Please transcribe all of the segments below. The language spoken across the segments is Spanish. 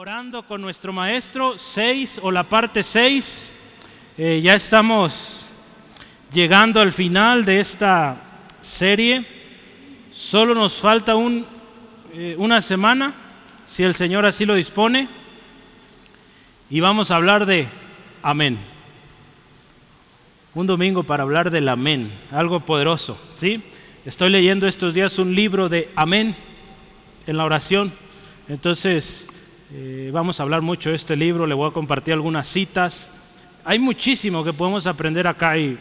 Orando con nuestro maestro 6 o la parte 6, eh, ya estamos llegando al final de esta serie. Solo nos falta un, eh, una semana, si el Señor así lo dispone, y vamos a hablar de amén. Un domingo para hablar del amén, algo poderoso, ¿sí? Estoy leyendo estos días un libro de amén en la oración. Entonces, eh, vamos a hablar mucho de este libro, le voy a compartir algunas citas. Hay muchísimo que podemos aprender acá y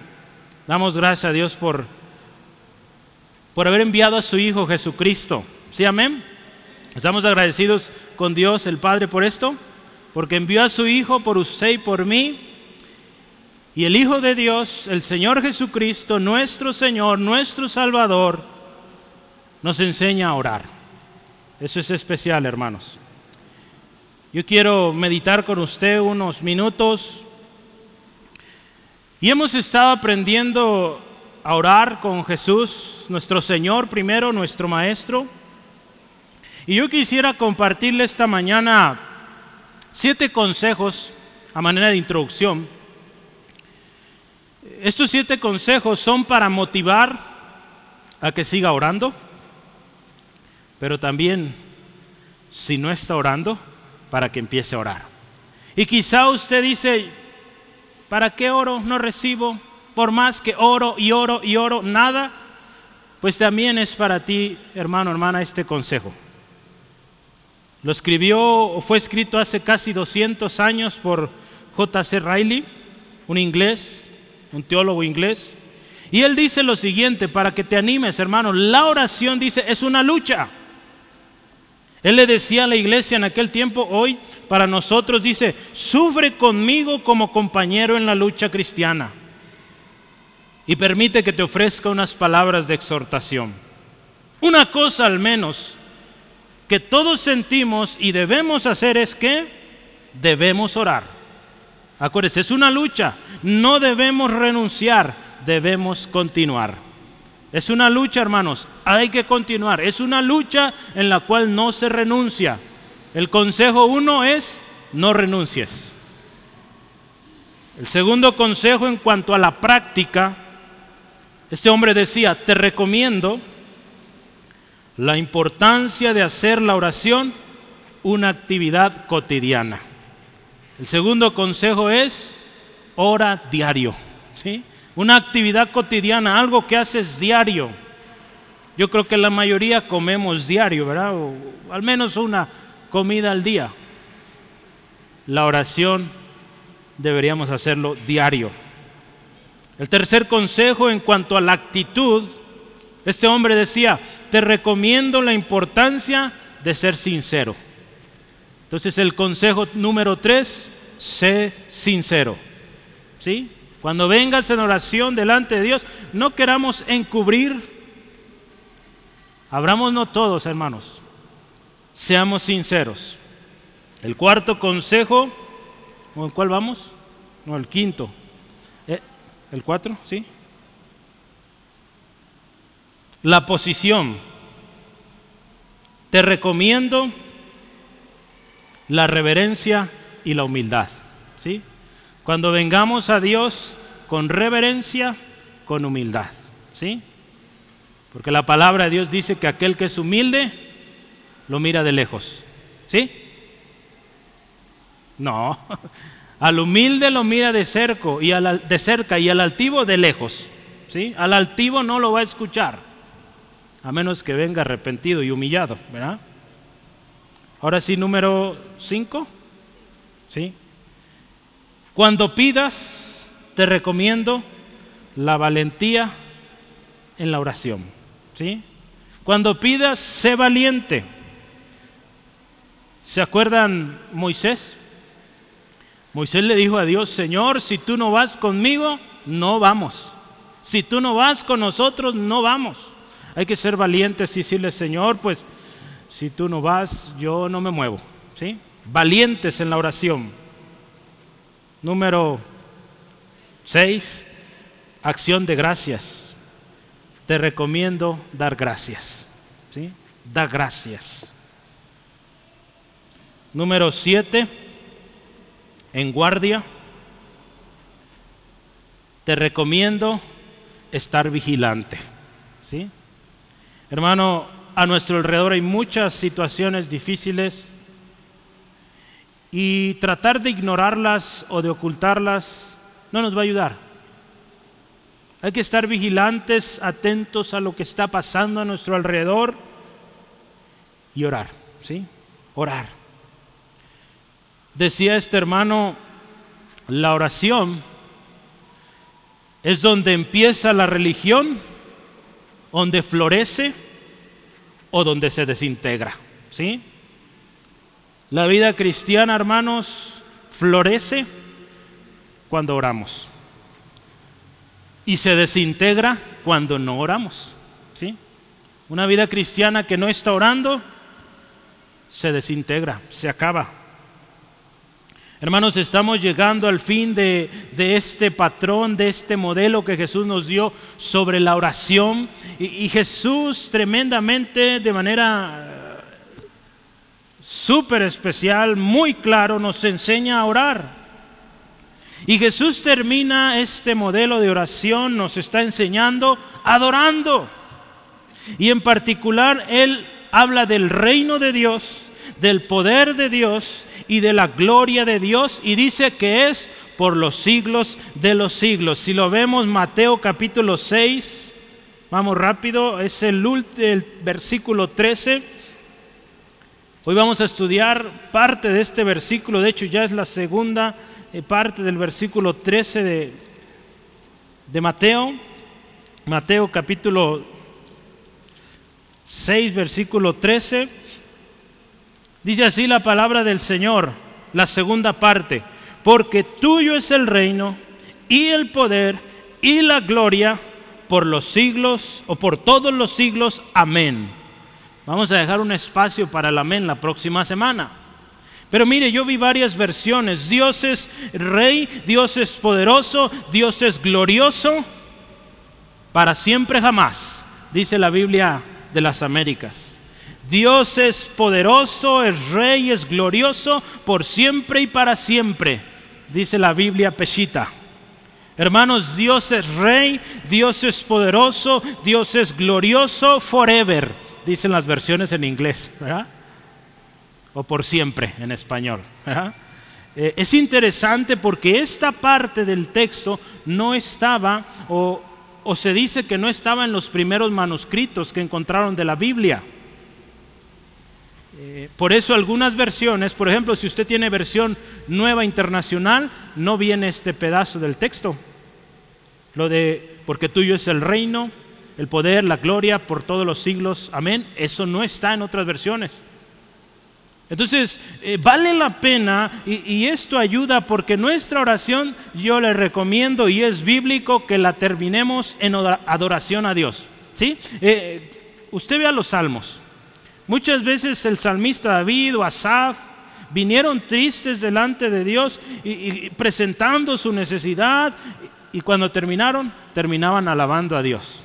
damos gracias a Dios por, por haber enviado a su Hijo Jesucristo. ¿Sí, amén? Estamos agradecidos con Dios el Padre por esto, porque envió a su Hijo por usted y por mí. Y el Hijo de Dios, el Señor Jesucristo, nuestro Señor, nuestro Salvador, nos enseña a orar. Eso es especial, hermanos. Yo quiero meditar con usted unos minutos. Y hemos estado aprendiendo a orar con Jesús, nuestro Señor primero, nuestro Maestro. Y yo quisiera compartirle esta mañana siete consejos a manera de introducción. Estos siete consejos son para motivar a que siga orando, pero también si no está orando, para que empiece a orar. Y quizá usted dice, ¿para qué oro? No recibo. Por más que oro y oro y oro, nada. Pues también es para ti, hermano, hermana, este consejo. Lo escribió o fue escrito hace casi 200 años por J.C. Riley, un inglés, un teólogo inglés. Y él dice lo siguiente, para que te animes, hermano, la oración dice, es una lucha. Él le decía a la iglesia en aquel tiempo, hoy para nosotros dice, sufre conmigo como compañero en la lucha cristiana. Y permite que te ofrezca unas palabras de exhortación. Una cosa al menos que todos sentimos y debemos hacer es que debemos orar. Acuérdense, es una lucha, no debemos renunciar, debemos continuar. Es una lucha, hermanos, hay que continuar. Es una lucha en la cual no se renuncia. El consejo uno es, no renuncies. El segundo consejo en cuanto a la práctica, este hombre decía, te recomiendo la importancia de hacer la oración una actividad cotidiana. El segundo consejo es, ora diario. ¿sí? Una actividad cotidiana, algo que haces diario. Yo creo que la mayoría comemos diario, ¿verdad? O al menos una comida al día. La oración deberíamos hacerlo diario. El tercer consejo en cuanto a la actitud, este hombre decía, te recomiendo la importancia de ser sincero. Entonces el consejo número tres, sé sincero. ¿Sí? Cuando vengas en oración delante de Dios, no queramos encubrir. Abrámonos todos, hermanos. Seamos sinceros. El cuarto consejo, ¿en cuál vamos? No, el quinto. Eh, ¿El cuatro? ¿Sí? La posición. Te recomiendo la reverencia y la humildad. ¿Sí? Cuando vengamos a Dios con reverencia, con humildad. ¿Sí? Porque la palabra de Dios dice que aquel que es humilde lo mira de lejos. ¿Sí? No. Al humilde lo mira de cerca y de cerca y al altivo de lejos. ¿Sí? Al altivo no lo va a escuchar. A menos que venga arrepentido y humillado, ¿verdad? Ahora sí, número 5. ¿Sí? Cuando pidas, te recomiendo la valentía en la oración. ¿sí? Cuando pidas, sé valiente. ¿Se acuerdan Moisés? Moisés le dijo a Dios, Señor, si tú no vas conmigo, no vamos. Si tú no vas con nosotros, no vamos. Hay que ser valientes y decirle, Señor, pues si tú no vas, yo no me muevo. ¿sí? Valientes en la oración. Número 6. Acción de gracias. Te recomiendo dar gracias. ¿sí? Da gracias. Número siete, en guardia. Te recomiendo estar vigilante. ¿sí? Hermano, a nuestro alrededor hay muchas situaciones difíciles y tratar de ignorarlas o de ocultarlas no nos va a ayudar. Hay que estar vigilantes, atentos a lo que está pasando a nuestro alrededor y orar, ¿sí? Orar. Decía este hermano, la oración es donde empieza la religión, donde florece o donde se desintegra, ¿sí? La vida cristiana, hermanos, florece cuando oramos y se desintegra cuando no oramos. ¿sí? Una vida cristiana que no está orando se desintegra, se acaba. Hermanos, estamos llegando al fin de, este patrón, de este modelo que Jesús nos dio sobre la oración. y Jesús tremendamente, de manera súper especial, muy claro, nos enseña a orar. Y Jesús termina este modelo de oración, nos está enseñando adorando. Y en particular Él habla del reino de Dios, del poder de Dios y de la gloria de Dios y dice que es por los siglos de los siglos. Si lo vemos, Mateo capítulo 6, vamos rápido, es el, el versículo 13. Hoy vamos a estudiar parte de este versículo, de hecho ya es la segunda eh, parte del versículo 13 de, de Mateo, Mateo capítulo 6, versículo 13. Dice así la palabra del Señor, la segunda parte, porque tuyo es el reino y el poder y la gloria por los siglos o por todos los siglos. Amén. Vamos a dejar un espacio para el amén la próxima semana. Pero mire, yo vi varias versiones. Dios es rey, Dios es poderoso, Dios es glorioso, para siempre jamás, dice la Biblia de las Américas. Dios es poderoso, es rey, es glorioso, por siempre y para siempre, dice la Biblia Peshita. Hermanos, Dios es rey, Dios es poderoso, Dios es glorioso forever dicen las versiones en inglés, O por siempre en español. Eh, es interesante porque esta parte del texto no estaba, o, se dice que no estaba en los primeros manuscritos que encontraron de la Biblia. Eh, por eso algunas versiones, por ejemplo, si usted tiene versión nueva internacional, no viene este pedazo del texto. Lo de, porque tuyo es el reino, el poder, la gloria por todos los siglos. Amén. Eso no está en otras versiones. Entonces, eh, vale la pena y, esto ayuda porque nuestra oración yo le recomiendo y es bíblico que la terminemos en adoración a Dios. ¿sí? Eh, usted vea los salmos. Muchas veces el salmista David o Asaf vinieron tristes delante de Dios y presentando su necesidad y cuando terminaron, terminaban alabando a Dios.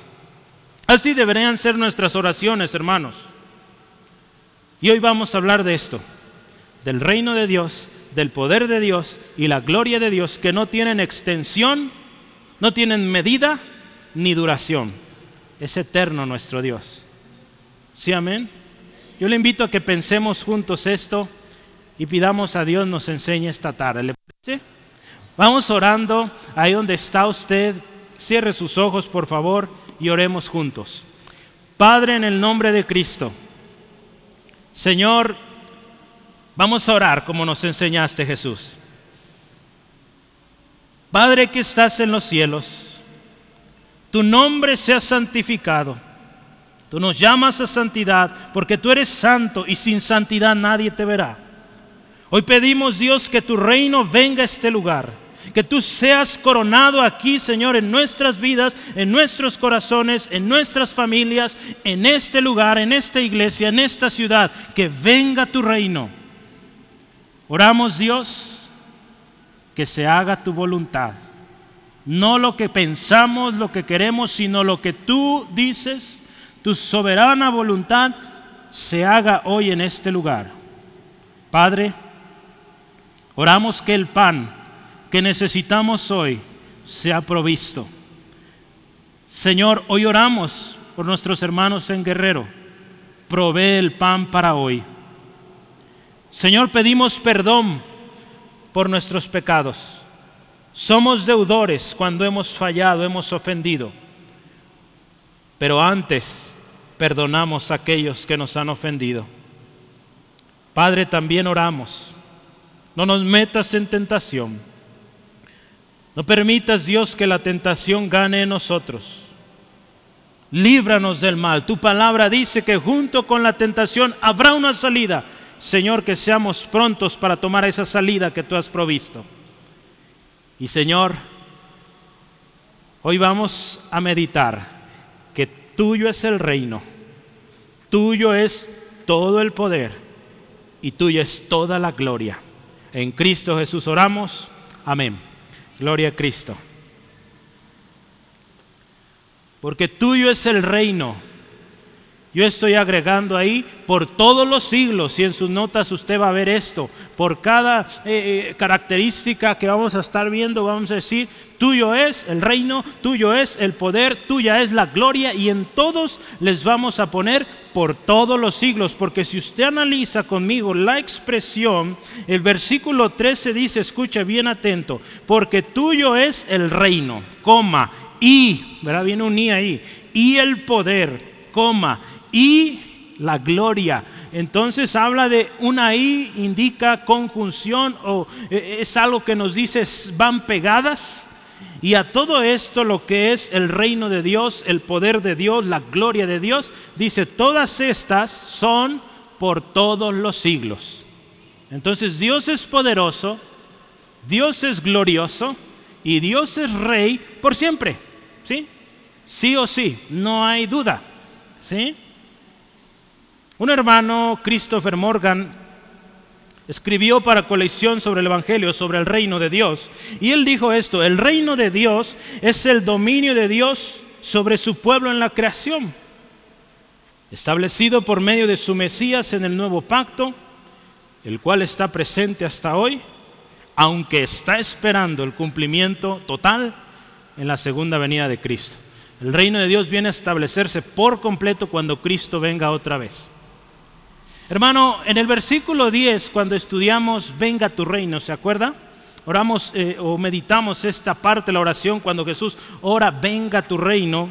Así deberían ser nuestras oraciones, hermanos. Y hoy vamos a hablar de esto, del reino de Dios, del poder de Dios y la gloria de Dios que no tienen extensión, no tienen medida ni duración. Es eterno nuestro Dios. ¿Sí, amén? Yo le invito a que pensemos juntos esto y pidamos a Dios nos enseñe esta tarde. ¿Le parece? Vamos orando ahí donde está usted. Cierre sus ojos, por favor y oremos juntos. Padre, en el nombre de Cristo, Señor, vamos a orar como nos enseñaste Jesús. Padre que estás en los cielos, tu nombre sea santificado. Tú nos llamas a santidad porque tú eres santo y sin santidad nadie te verá. Hoy pedimos Dios que tu reino venga a este lugar que tú seas coronado aquí, Señor, en nuestras vidas, en nuestros corazones, en nuestras familias, en este lugar, en esta iglesia, en esta ciudad. Que venga tu reino. Oramos, Dios, que se haga tu voluntad. No lo que pensamos, lo que queremos, sino lo que tú dices, tu soberana voluntad, se haga hoy en este lugar. Padre, Oramos que el pan que necesitamos hoy sea provisto. Señor, hoy oramos por nuestros hermanos en Guerrero. Provee el pan para hoy. Señor, pedimos perdón por nuestros pecados. Somos deudores cuando hemos fallado, hemos ofendido. Pero antes perdonamos a aquellos que nos han ofendido. Padre, también oramos. No nos metas en tentación. No permitas, Dios, que la tentación gane en nosotros. Líbranos del mal. Tu palabra dice que junto con la tentación habrá una salida. Señor, que seamos prontos para tomar esa salida que tú has provisto. Y Señor, hoy vamos a meditar que tuyo es el reino, tuyo es todo el poder y tuya es toda la gloria. En Cristo Jesús oramos. Amén. Gloria a Cristo. Porque tuyo es el reino yo estoy agregando ahí por todos los siglos, y en sus notas usted va a ver esto, por cada eh, eh, característica que vamos a estar viendo, vamos a decir, tuyo es el reino, tuyo es el poder, tuya es la gloria, y en todos les vamos a poner por todos los siglos, porque si usted analiza conmigo la expresión, el versículo 13 dice, escucha bien atento, porque tuyo es el reino, coma, y, ¿verdad? Viene un y ahí, y el poder, coma, y la gloria. Entonces habla de una I, indica conjunción o eh, es algo que nos dice van pegadas. Y a todo esto lo que es el reino de Dios, el poder de Dios, la gloria de Dios, dice, todas estas son por todos los siglos. Entonces Dios es poderoso, Dios es glorioso y Dios es rey por siempre. ¿Sí? Sí o sí, no hay duda. ¿Sí? Un hermano, Christopher Morgan, escribió para colección sobre el Evangelio, sobre el reino de Dios. Y él dijo esto, el reino de Dios es el dominio de Dios sobre su pueblo en la creación, establecido por medio de su Mesías en el nuevo pacto, el cual está presente hasta hoy, aunque está esperando el cumplimiento total en la segunda venida de Cristo. El reino de Dios viene a establecerse por completo cuando Cristo venga otra vez. Hermano, en el versículo 10, cuando estudiamos Venga tu reino, ¿se acuerda? Oramos eh, o meditamos esta parte de la oración cuando Jesús ora, venga tu reino.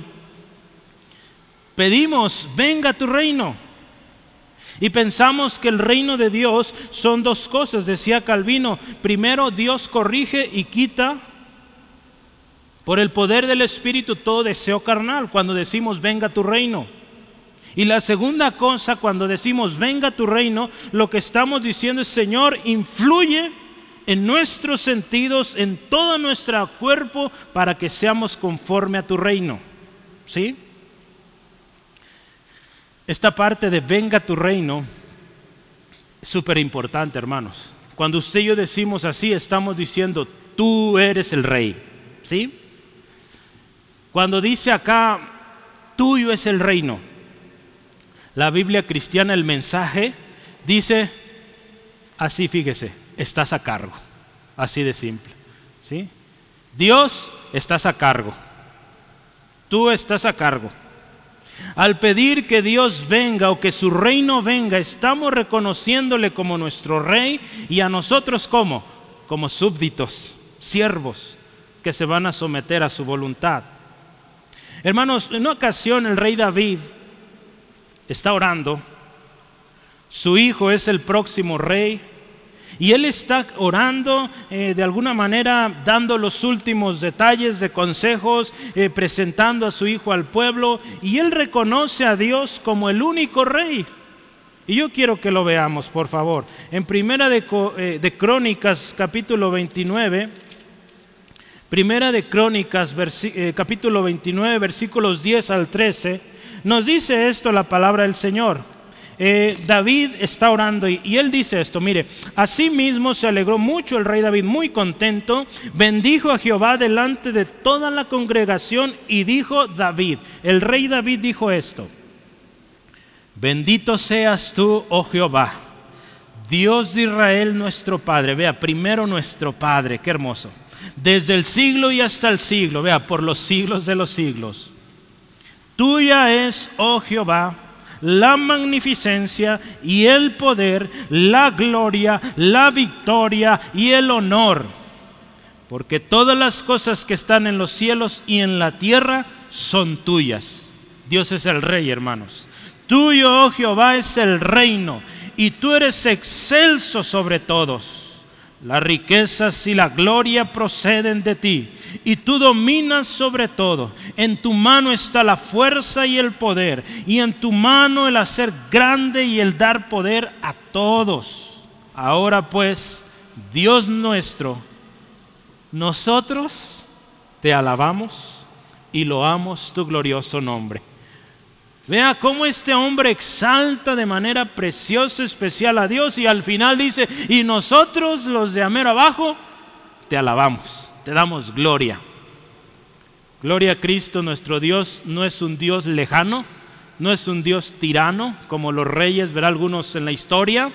Pedimos, venga tu reino. Y pensamos que el reino de Dios son dos cosas, decía Calvino. Primero, Dios corrige y quita por el poder del Espíritu todo deseo carnal cuando decimos, venga tu reino. Y la segunda cosa, cuando decimos, venga tu reino, lo que estamos diciendo es, Señor, influye en nuestros sentidos, en todo nuestro cuerpo, para que seamos conforme a tu reino. ¿Sí? Esta parte de venga tu reino es súper importante, hermanos. Cuando usted y yo decimos así, estamos diciendo, tú eres el rey. ¿Sí? Cuando dice acá, tuyo es el reino, la Biblia cristiana, el mensaje, dice así, fíjese, estás a cargo. Así de simple. ¿sí? Dios, estás a cargo. Tú estás a cargo. Al pedir que Dios venga o que su reino venga, estamos reconociéndole como nuestro rey y a nosotros como, como súbditos, siervos que se van a someter a su voluntad. Hermanos, en una ocasión el rey David está orando, su hijo es el próximo rey, y él está orando eh, de alguna manera, dando los últimos detalles de consejos, eh, presentando a su hijo al pueblo, y él reconoce a Dios como el único rey. Y yo quiero que lo veamos, por favor. En Primera de, eh, de Crónicas, capítulo 29, Primera de Crónicas, capítulo 29, versículos 10 al 13 nos dice esto la palabra del Señor. Eh, David está orando y, y, él dice esto, mire, asimismo se alegró mucho el rey David, muy contento, bendijo a Jehová delante de toda la congregación y dijo David, el rey David dijo esto, bendito seas tú, oh Jehová, Dios de Israel nuestro Padre, vea, primero nuestro Padre, qué hermoso, desde el siglo y hasta el siglo, vea, por los siglos de los siglos. Tuya es, oh Jehová, la magnificencia y el poder, la gloria, la victoria y el honor. Porque todas las cosas que están en los cielos y en la tierra son tuyas. Dios es el rey, hermanos. Tuyo, oh Jehová, es el reino y tú eres excelso sobre todos. Las riquezas y la gloria proceden de ti, y tú dominas sobre todo. En tu mano está la fuerza y el poder, y en tu mano el hacer grande y el dar poder a todos. Ahora pues, Dios nuestro, nosotros te alabamos y loamos tu glorioso nombre. Vea cómo este hombre exalta de manera preciosa, especial a Dios y al final dice, y nosotros los de Amero abajo, te alabamos, te damos gloria. Gloria a Cristo, nuestro Dios no es un Dios lejano, no es un Dios tirano, como los reyes, verá algunos en la historia.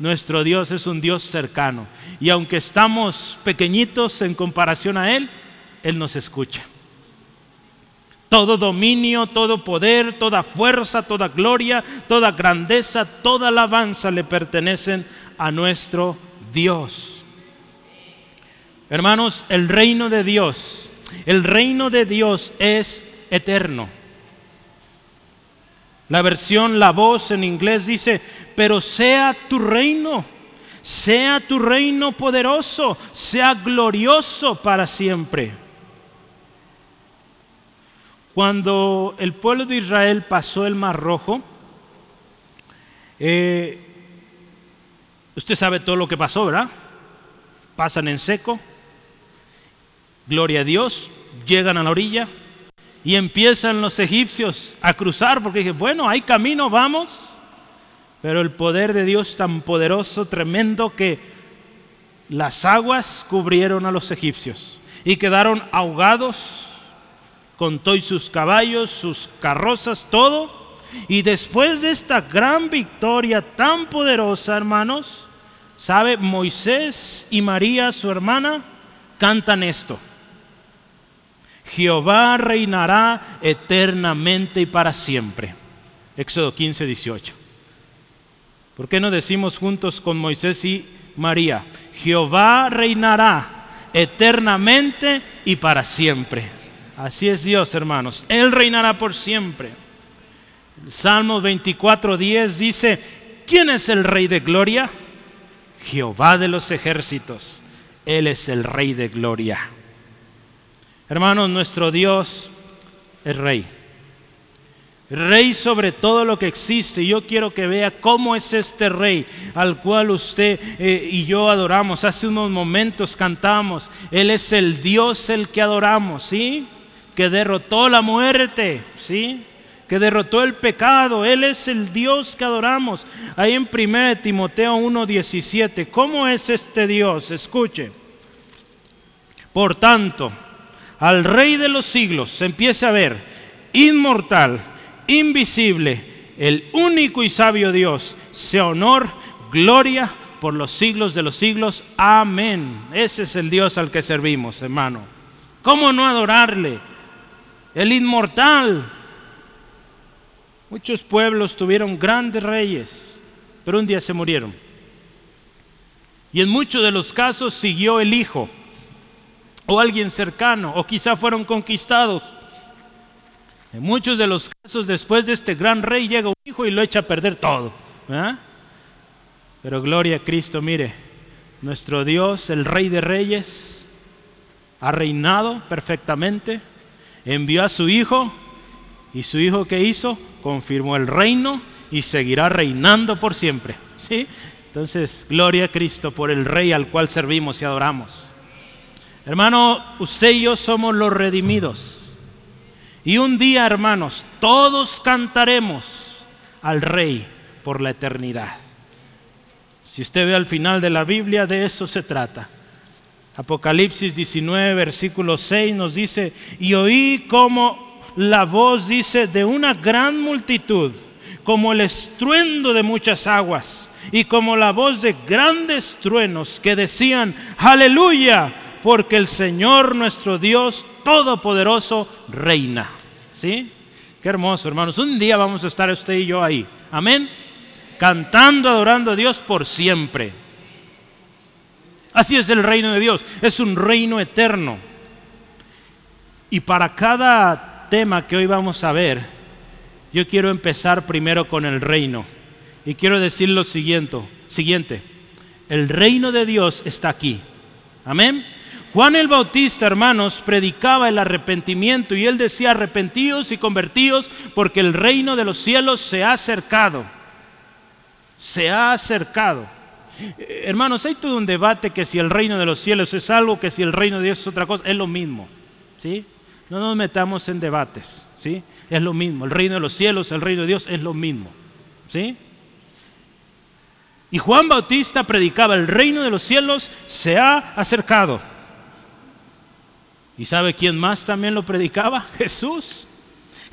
Nuestro Dios es un Dios cercano. Y aunque estamos pequeñitos en comparación a Él, Él nos escucha. Todo dominio, todo poder, toda fuerza, toda gloria, toda grandeza, toda alabanza le pertenecen a nuestro Dios. Hermanos, el reino de Dios, el reino de Dios es eterno. La versión La Voz en inglés dice, pero sea tu reino, sea tu reino poderoso, sea glorioso para siempre. Cuando el pueblo de Israel pasó el Mar Rojo, eh, usted sabe todo lo que pasó, ¿verdad? Pasan en seco, gloria a Dios, llegan a la orilla y empiezan los egipcios a cruzar porque dije, bueno, hay camino, vamos. Pero el poder de Dios tan poderoso, tremendo, que las aguas cubrieron a los egipcios y quedaron ahogados con todos sus caballos, sus carrozas, todo. Y después de esta gran victoria tan poderosa, hermanos, ¿sabe? Moisés y María, su hermana, cantan esto. Jehová reinará eternamente y para siempre. Éxodo 15, 18. ¿Por qué no decimos juntos con Moisés y María? Jehová reinará eternamente y para siempre. Así es Dios, hermanos. Él reinará por siempre. El Salmo 24:10 dice, ¿quién es el rey de gloria? Jehová de los ejércitos. Él es el rey de gloria. Hermanos, nuestro Dios es rey. Rey sobre todo lo que existe. Yo quiero que vea cómo es este rey al cual usted eh, y yo adoramos. Hace unos momentos cantamos. Él es el Dios el que adoramos, ¿sí? Que derrotó la muerte, ¿sí? que derrotó el pecado. Él es el Dios que adoramos. Ahí en 1 Timoteo 1:17, ¿cómo es este Dios? Escuche. Por tanto, al Rey de los siglos se empieza a ver inmortal, invisible, el único y sabio Dios, sea honor, gloria por los siglos de los siglos. Amén. Ese es el Dios al que servimos, hermano. ¿Cómo no adorarle? El inmortal. Muchos pueblos tuvieron grandes reyes, pero un día se murieron. Y en muchos de los casos siguió el hijo, o alguien cercano, o quizá fueron conquistados. En muchos de los casos, después de este gran rey, llega un hijo y lo echa a perder todo. Pero gloria a Cristo, mire, nuestro Dios, el Rey de Reyes, ha reinado perfectamente envió a su hijo y su hijo que hizo confirmó el reino y seguirá reinando por siempre. ¿Sí? Entonces, gloria a Cristo por el rey al cual servimos y adoramos. Hermano, usted y yo somos los redimidos. Y un día, hermanos, todos cantaremos al rey por la eternidad. Si usted ve al final de la Biblia, de eso se trata. Apocalipsis 19, versículo 6 nos dice, y oí como la voz dice de una gran multitud, como el estruendo de muchas aguas, y como la voz de grandes truenos que decían, aleluya, porque el Señor nuestro Dios Todopoderoso reina. ¿Sí? Qué hermoso, hermanos. Un día vamos a estar usted y yo ahí. Amén. Cantando, adorando a Dios por siempre. Así es el reino de Dios. Es un reino eterno. Y para cada tema que hoy vamos a ver, yo quiero empezar primero con el reino. Y quiero decir lo siguiente, siguiente. El reino de Dios está aquí. Amén. Juan el Bautista, hermanos, predicaba el arrepentimiento y él decía, arrepentíos y convertíos porque el reino de los cielos se ha acercado. Se ha acercado. Eh, hermanos, hay todo un debate que si el reino de los cielos es algo, que si el reino de Dios es otra cosa, es lo mismo. ¿sí? No nos metamos en debates. ¿sí? Es lo mismo. El reino de los cielos, el reino de Dios es lo mismo. ¿sí? Y Juan Bautista predicaba, el reino de los cielos se ha acercado. ¿Y sabe quién más también lo predicaba? Jesús.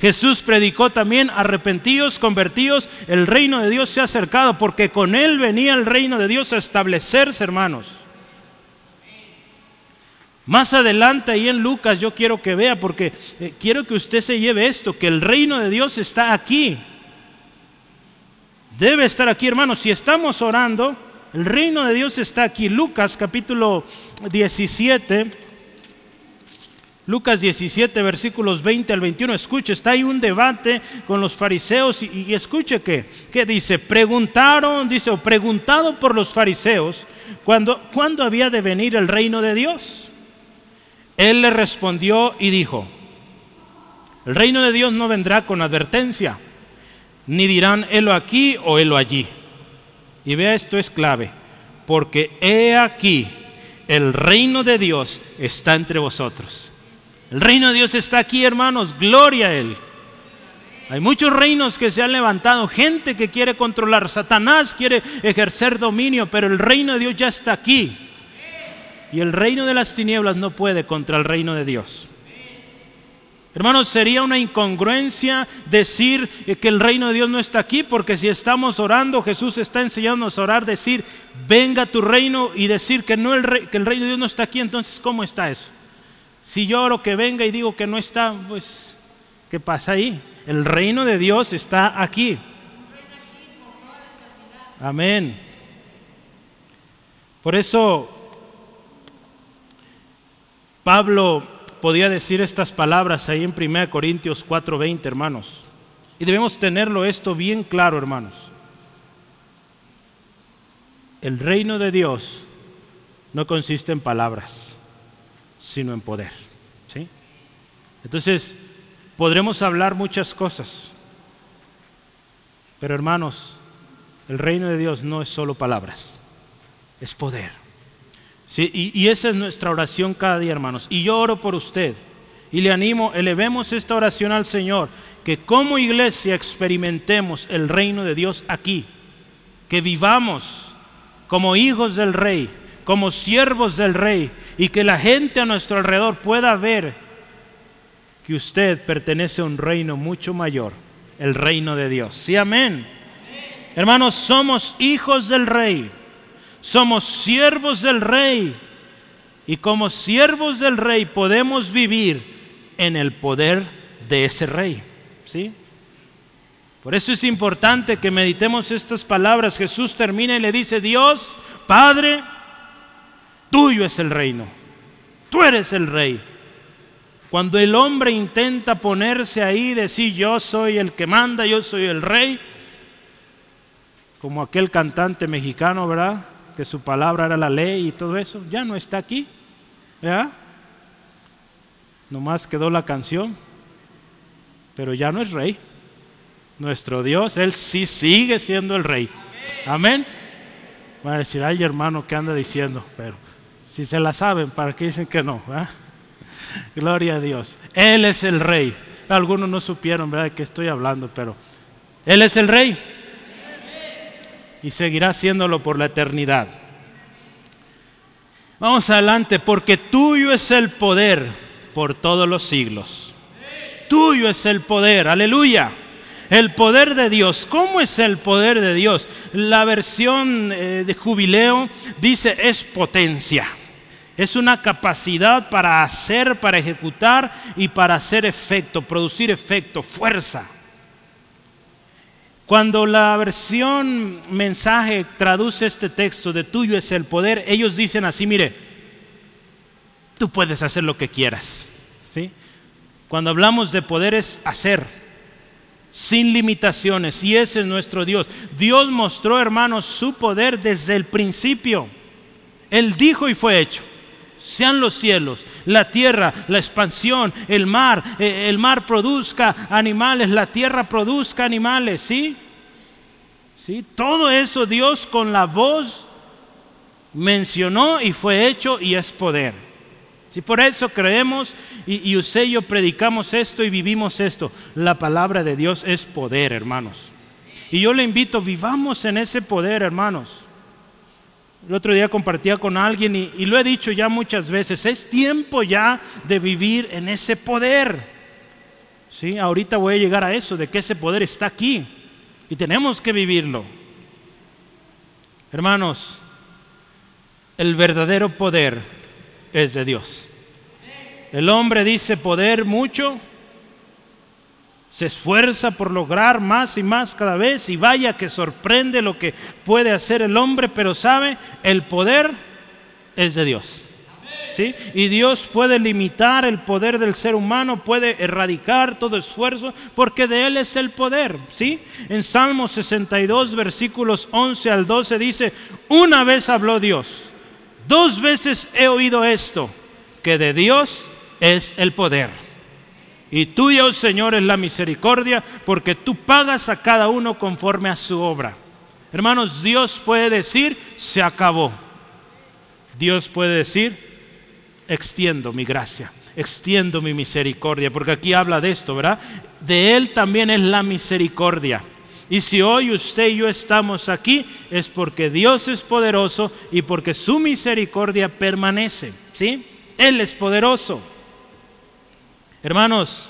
Jesús predicó también, arrepentidos, convertidos, el reino de Dios se ha acercado, porque con él venía el reino de Dios a establecerse, hermanos. Más adelante ahí en Lucas yo quiero que vea, porque eh, quiero que usted se lleve esto, que el reino de Dios está aquí. Debe estar aquí, hermanos. Si estamos orando, el reino de Dios está aquí. Lucas capítulo 17 Lucas 17, versículos 20 al 21. Escuche, está ahí un debate con los fariseos y, escuche que, ¿qué dice? Preguntaron, dice, o preguntado por los fariseos, ¿cuándo, ¿cuándo había de venir el reino de Dios? Él le respondió y dijo, el reino de Dios no vendrá con advertencia, ni dirán, helo aquí o helo allí. Y vea, esto es clave, porque he aquí, el reino de Dios está entre vosotros. El reino de Dios está aquí, hermanos. Gloria a Él. Hay muchos reinos que se han levantado, gente que quiere controlar, Satanás quiere ejercer dominio, pero el reino de Dios ya está aquí. Y el reino de las tinieblas no puede contra el reino de Dios. Hermanos, sería una incongruencia decir que el reino de Dios no está aquí, porque si estamos orando, Jesús está enseñándonos a orar, decir, venga tu reino y decir que, no el, que el reino de Dios no está aquí, entonces ¿cómo está eso? Si lloro que venga y digo que no está, pues, ¿qué pasa ahí? El reino de Dios está aquí. Amén. Por eso Pablo podía decir estas palabras ahí en 1 Corintios 4:20, hermanos. Y debemos tenerlo esto bien claro, hermanos. El reino de Dios no consiste en palabras sino en poder. ¿sí? Entonces, podremos hablar muchas cosas, pero hermanos, el reino de Dios no es solo palabras, es poder. ¿sí? Y, y esa es nuestra oración cada día, hermanos. Y yo oro por usted y le animo, elevemos esta oración al Señor, que como iglesia experimentemos el reino de Dios aquí, que vivamos como hijos del Rey, como siervos del Rey y que la gente a nuestro alrededor pueda ver que usted pertenece a un reino mucho mayor, el reino de Dios. Sí, amén. Hermanos, somos hijos del Rey, somos siervos del Rey y como siervos del Rey podemos vivir en el poder de ese Rey. ¿Sí? Por eso es importante que meditemos estas palabras. Jesús termina y le dice, Dios, Padre, Tuyo es el reino. Tú eres el rey. Cuando el hombre intenta ponerse ahí y decir yo soy el que manda, yo soy el rey, como aquel cantante mexicano, ¿verdad? Que su palabra era la ley y todo eso, ya no está aquí. ¿verdad? Nomás quedó la canción, pero ya no es rey. Nuestro Dios, Él sí sigue siendo el rey. Amén. Va a decir, ay hermano, ¿qué anda diciendo? Pero si se la saben, ¿para qué dicen que no? Gloria a Dios. Él es el rey. Algunos no supieron, ¿verdad?, de qué estoy hablando, pero Él es el rey. Y seguirá siéndolo por la eternidad. Vamos adelante, porque tuyo es el poder por todos los siglos. Tuyo es el poder, aleluya. El poder de Dios. ¿Cómo es el poder de Dios? La versión eh, de jubileo dice es potencia. Es una capacidad para hacer, para ejecutar y para hacer efecto, producir efecto, fuerza. Cuando la versión mensaje traduce este texto de tuyo es el poder, ellos dicen así, mire, tú puedes hacer lo que quieras. ¿sí? Cuando hablamos de poder es hacer, sin limitaciones, y ese es nuestro Dios. Dios mostró, hermanos, su poder desde el principio. Él dijo y fue hecho sean los cielos, la tierra, la expansión, el mar, eh, el mar produzca animales, la tierra produzca animales, ¿sí? ¿Sí? Todo eso Dios con la voz mencionó y fue hecho y es poder. Si por eso creemos y, y usted y yo predicamos esto y vivimos esto, la palabra de Dios es poder, hermanos. Y yo le invito, vivamos en ese poder, hermanos. El otro día compartía con alguien y, lo he dicho ya muchas veces, es tiempo ya de vivir en ese poder. ¿Sí? Ahorita voy a llegar a eso, de que ese poder está aquí y tenemos que vivirlo. Hermanos, el verdadero poder es de Dios. El hombre dice poder mucho, se esfuerza por lograr más y más cada vez y vaya que sorprende lo que puede hacer el hombre, pero sabe, el poder es de Dios. ¿Sí? Y Dios puede limitar el poder del ser humano, puede erradicar todo esfuerzo, porque de Él es el poder. ¿sí? En Salmo 62, versículos 11 al 12 dice, una vez habló Dios, dos veces he oído esto, que de Dios es el poder. Y tuya, oh Señor, es la misericordia, porque tú pagas a cada uno conforme a su obra. Hermanos, Dios puede decir, se acabó. Dios puede decir, extiendo mi gracia, extiendo mi misericordia, porque aquí habla de esto, ¿verdad? De Él también es la misericordia. Y si hoy usted y yo estamos aquí, es porque Dios es poderoso y porque su misericordia permanece, ¿sí? Él es poderoso. Hermanos,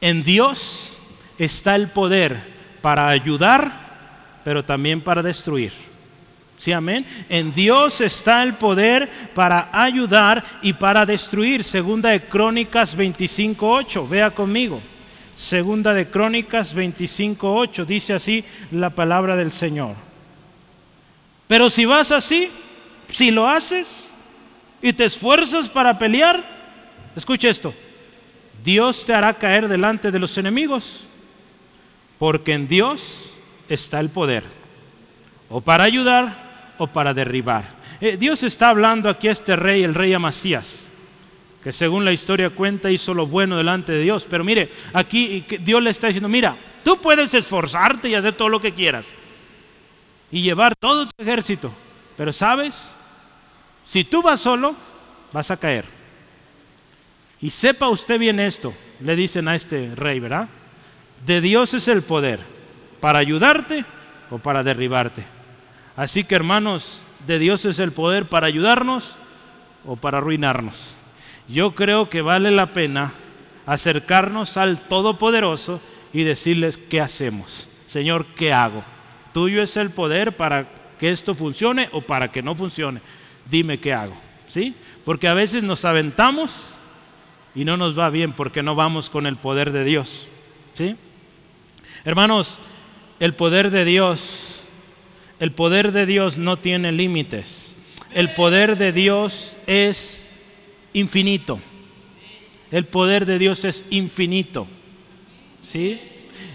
en Dios está el poder para ayudar, pero también para destruir. ¿Sí, amén? En Dios está el poder para ayudar y para destruir. Segunda de Crónicas 25.8. Vea conmigo. Segunda de Crónicas 25.8. Dice así la palabra del Señor. Pero si vas así, si lo haces y te esfuerzas para pelear, Escuche esto. Dios te hará caer delante de los enemigos, porque en Dios está el poder, o para ayudar o para derribar. Eh, Dios está hablando aquí a este rey, el rey Amasías, que según la historia cuenta hizo lo bueno delante de Dios. Pero mire, aquí Dios le está diciendo, mira, tú puedes esforzarte y hacer todo lo que quieras y llevar todo tu ejército, pero sabes, si tú vas solo, vas a caer. Y sepa usted bien esto, le dicen a este rey, ¿verdad? De Dios es el poder, para ayudarte o para derribarte. Así que hermanos, de Dios es el poder para ayudarnos o para arruinarnos. Yo creo que vale la pena acercarnos al Todopoderoso y decirles qué hacemos. Señor, ¿qué hago? Tuyo es el poder para que esto funcione o para que no funcione. Dime qué hago. ¿Sí? Porque a veces nos aventamos y no nos va bien porque no vamos con el poder de Dios. ¿Sí? Hermanos, el poder de Dios, el poder de Dios no tiene límites. El poder de Dios es infinito. El poder de Dios es infinito. ¿Sí?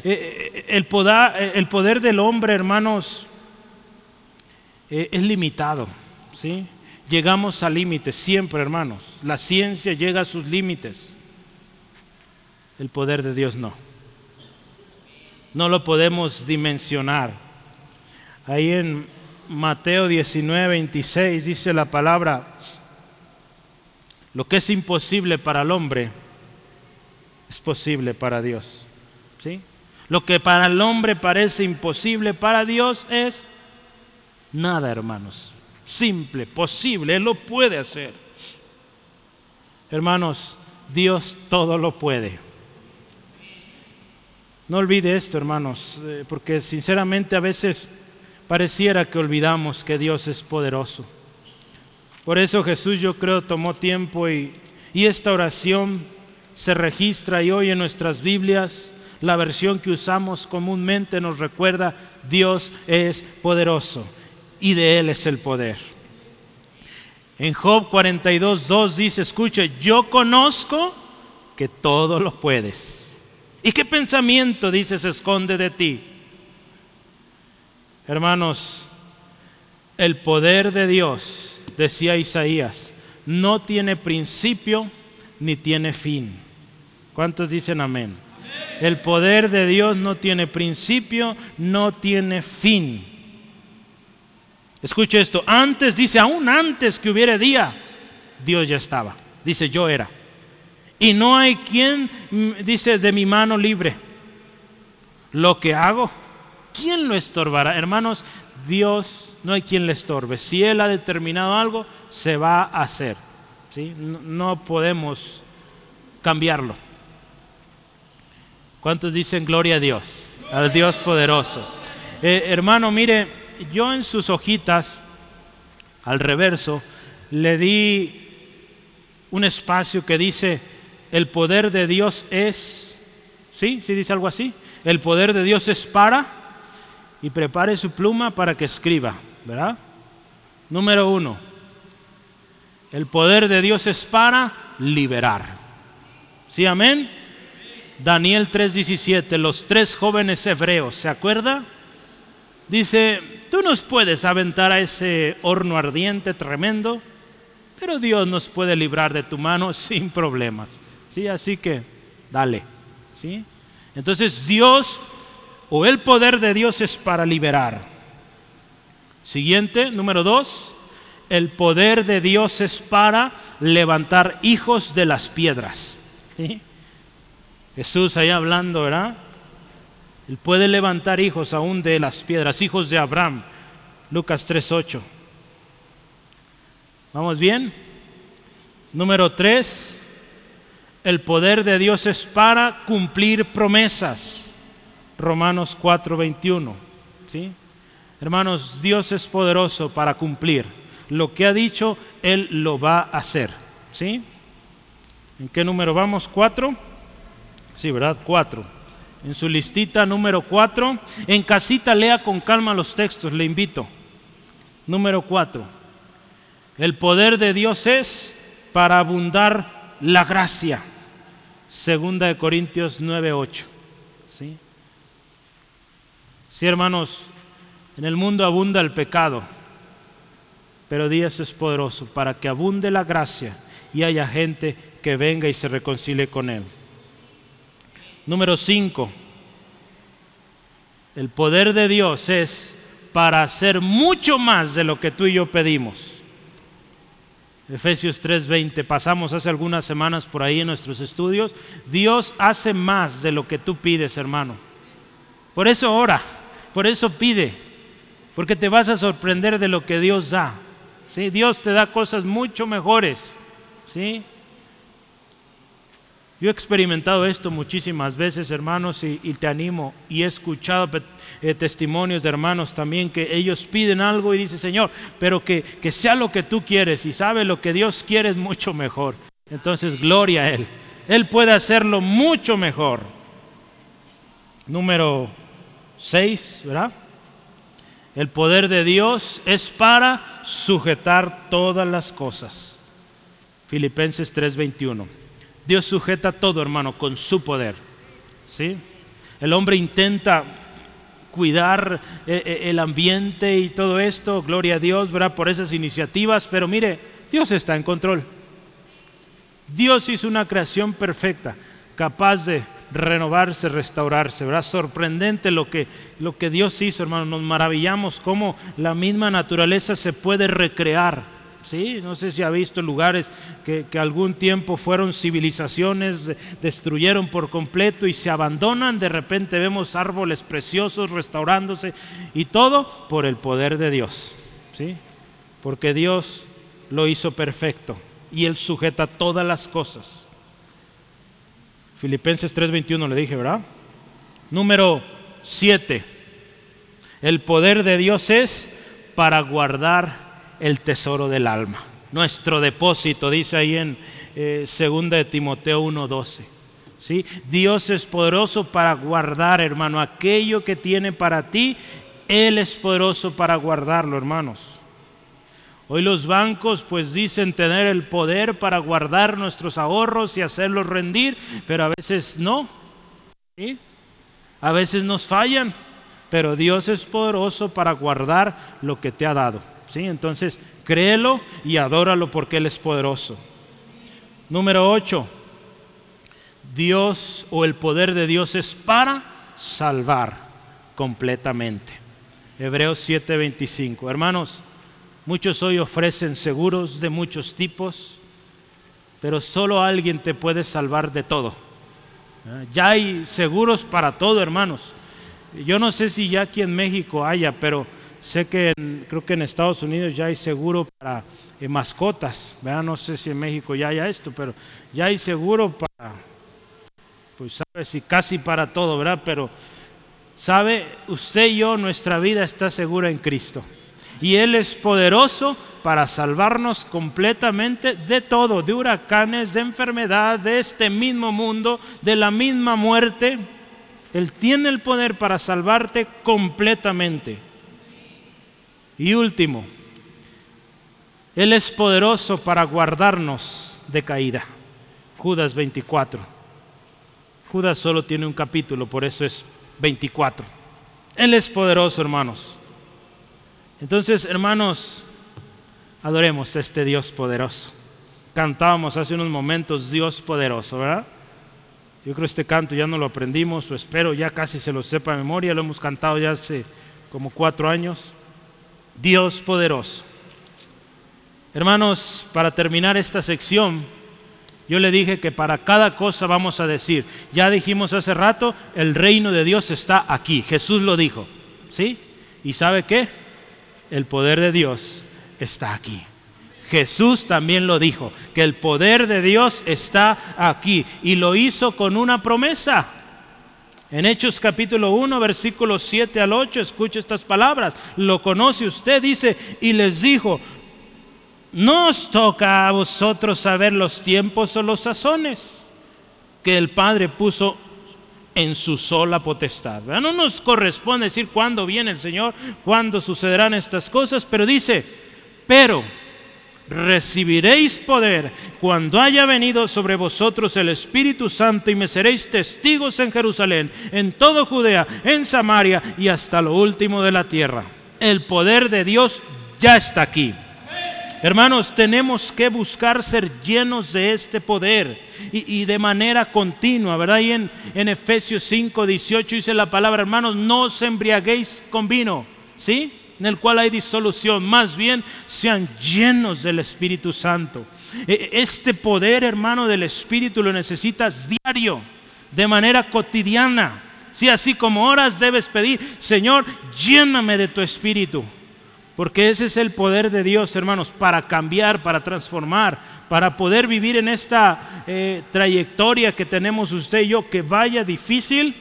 Eh, eh, el poder, el poder del hombre, hermanos, eh, es limitado. ¿Sí? Llegamos a límites, siempre hermanos. La ciencia llega a sus límites. El poder de Dios no. No lo podemos dimensionar. Ahí en Mateo 19, 26 dice la palabra, lo que es imposible para el hombre es posible para Dios. ¿Sí? Lo que para el hombre parece imposible para Dios es nada, hermanos simple, posible, Él lo puede hacer. Hermanos, Dios todo lo puede. No olvide esto, hermanos, eh, porque sinceramente a veces pareciera que olvidamos que Dios es poderoso. Por eso Jesús yo creo tomó tiempo y, y esta oración se registra y hoy en nuestras Biblias la versión que usamos comúnmente nos recuerda, Dios es poderoso y de Él es el poder. En Job 42, 2 dice, escuche, yo conozco que todo lo puedes. ¿Y qué pensamiento, dice, se esconde de ti? Hermanos, el poder de Dios, decía Isaías, no tiene principio ni tiene fin. ¿Cuántos dicen amén? El poder de Dios no tiene principio, no tiene fin. Escuche esto, antes dice, aún antes que hubiera día, Dios ya estaba. Dice, yo era. Y no hay quien, mm, dice, de mi mano libre. Lo que hago, ¿quién lo estorbará? Hermanos, Dios no hay quien le estorbe. Si Él ha determinado algo, se va a hacer. ¿sí? no podemos cambiarlo. ¿Cuántos dicen gloria a Dios? Al Dios poderoso. Eh, hermano, mire, yo en sus hojitas, al reverso, le di un espacio que dice, el poder de Dios es, ¿sí? ¿Sí dice algo así? El poder de Dios es para, y prepare su pluma para que escriba, ¿verdad? Número uno, el poder de Dios es para liberar. ¿Sí, amén? Daniel 3:17, los tres jóvenes hebreos, ¿se acuerda? Dice, tú nos puedes aventar a ese horno ardiente tremendo, pero Dios nos puede librar de tu mano sin problemas. ¿Sí? Así que, dale. ¿Sí? Entonces Dios o el poder de Dios es para liberar. Siguiente, número dos, el poder de Dios es para levantar hijos de las piedras. Jesús ahí hablando, ¿verdad? Él puede levantar hijos aún de las piedras, hijos de Abraham. Lucas 3.8. ¿Vamos bien? Número 3. El poder de Dios es para cumplir promesas. Romanos 4.21. ¿Sí? Hermanos, Dios es poderoso para cumplir. Lo que ha dicho, Él lo va a hacer. ¿Sí? ¿En qué número vamos? ¿Cuatro? Sí, ¿verdad? Cuatro. En su listita número cuatro. En casita lea con calma los textos, le invito. Número cuatro. El poder de Dios es para abundar la gracia. Segunda de Corintios 9:8. ¿Sí? sí, hermanos, en el mundo abunda el pecado, pero Dios es poderoso para que abunde la gracia y haya gente que venga y se reconcilie con Él. Número 5. El poder de Dios es para hacer mucho más de lo que tú y yo pedimos. Efesios 3:20, pasamos hace algunas semanas por ahí en nuestros estudios. Dios hace más de lo que tú pides, hermano. Por eso ora, por eso pide, porque te vas a sorprender de lo que Dios da. ¿sí? Dios te da cosas mucho mejores. ¿sí? Yo he experimentado esto muchísimas veces, hermanos, y, te animo. Y he escuchado eh, testimonios de hermanos también que ellos piden algo y dicen, Señor, pero que, que sea lo que tú quieres. Y sabe lo que Dios quiere es mucho mejor. Entonces, gloria a Él. Él puede hacerlo mucho mejor. Número 6, ¿verdad? El poder de Dios es para sujetar todas las cosas. Filipenses 3:21. Dios sujeta todo, hermano, con su poder. ¿sí? El hombre intenta cuidar eh, eh, el ambiente y todo esto, gloria a Dios, ¿verdad? Por esas iniciativas, pero mire, Dios está en control. Dios hizo una creación perfecta, capaz de renovarse, restaurarse, ¿verdad? Sorprendente lo que, lo que Dios hizo, hermano. Nos maravillamos cómo la misma naturaleza se puede recrear ¿sí? No sé si ha visto lugares que, algún tiempo fueron civilizaciones, destruyeron por completo y se abandonan. De repente vemos árboles preciosos restaurándose y todo por el poder de Dios, ¿sí? Porque Dios lo hizo perfecto y Él sujeta todas las cosas. Filipenses 3:21 le dije, ¿verdad? Número 7. El poder de Dios es para guardar el tesoro del alma. Nuestro depósito, dice ahí en eh, 2 de Timoteo 1:12. ¿Sí? Dios es poderoso para guardar, hermano, aquello que tiene para ti. Él es poderoso para guardarlo, hermanos. Hoy los bancos pues dicen tener el poder para guardar nuestros ahorros y hacerlos rendir, pero a veces no. ¿sí? A veces nos fallan, pero Dios es poderoso para guardar lo que te ha dado. ¿Sí? Entonces, créelo y adóralo porque Él es poderoso. Número 8. Dios o el poder de Dios es para salvar completamente. Hebreos 7:25. Hermanos, muchos hoy ofrecen seguros de muchos tipos, pero solo alguien te puede salvar de todo ya hay seguros para todo, hermanos. Yo no sé si ya aquí en México haya, pero sé que creo que en Estados Unidos ya hay seguro para eh, mascotas. No sé si en México ya haya esto, pero ya hay seguro para, pues sabe si casi para todo, ¿verdad? Pero sabe, usted y yo, nuestra vida está segura en Cristo. Y Él es poderoso para salvarnos completamente de todo, de huracanes, de enfermedad, de este mismo mundo, de la misma muerte. Él tiene el poder para salvarte completamente. Y último, Él es poderoso para guardarnos de caída. Judas 24. Judas solo tiene un capítulo, por eso es 24. Él es poderoso, hermanos. Entonces, hermanos, adoremos a este Dios poderoso. Cantábamos hace unos momentos Dios poderoso, ¿verdad? Yo creo que este canto ya no lo aprendimos, o espero ya casi se lo sepa de memoria, lo hemos cantado ya hace como cuatro años. Dios poderoso. Hermanos, para terminar esta sección, yo le dije que para cada cosa vamos a decir, ya dijimos hace rato, el reino de Dios está aquí, Jesús lo dijo, ¿sí? ¿Y sabe qué? el poder de Dios está aquí. Jesús también lo dijo, que el poder de Dios está aquí y lo hizo con una promesa. En Hechos capítulo 1, versículos 7 al 8, escuche estas palabras, lo conoce usted, dice, y les dijo, no os toca a vosotros saber los tiempos o los sazones que el Padre puso en su sola potestad. No nos corresponde decir cuándo viene el Señor, cuándo sucederán estas cosas, pero dice, pero recibiréis poder cuando haya venido sobre vosotros el Espíritu Santo y me seréis testigos en Jerusalén, en todo Judea, en Samaria y hasta lo último de la tierra. El poder de Dios ya está aquí. Hermanos, tenemos que buscar ser llenos de este poder y, de manera continua, ¿verdad? Y en, en Efesios 5, 18 dice la palabra, hermanos, no os embriaguéis con vino, ¿sí? En el cual hay disolución, más bien sean llenos del Espíritu Santo. E, este poder, hermano, del Espíritu lo necesitas diario, de manera cotidiana. Sí, así como horas debes pedir, Señor, lléname de tu Espíritu. Porque ese es el poder de Dios, hermanos, para cambiar, para transformar, para poder vivir en esta eh, trayectoria que tenemos usted y yo, que vaya difícil.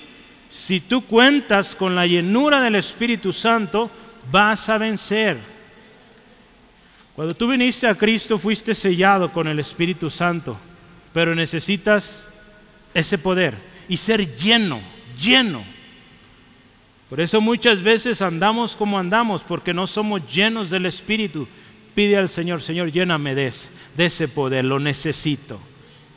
Si tú cuentas con la llenura del Espíritu Santo, vas a vencer. Cuando tú viniste a Cristo, fuiste sellado con el Espíritu Santo, pero necesitas ese poder y ser lleno, lleno por eso muchas veces andamos como andamos, porque no somos llenos del Espíritu. Pide al Señor, Señor, lléname de ese, de ese poder, lo necesito.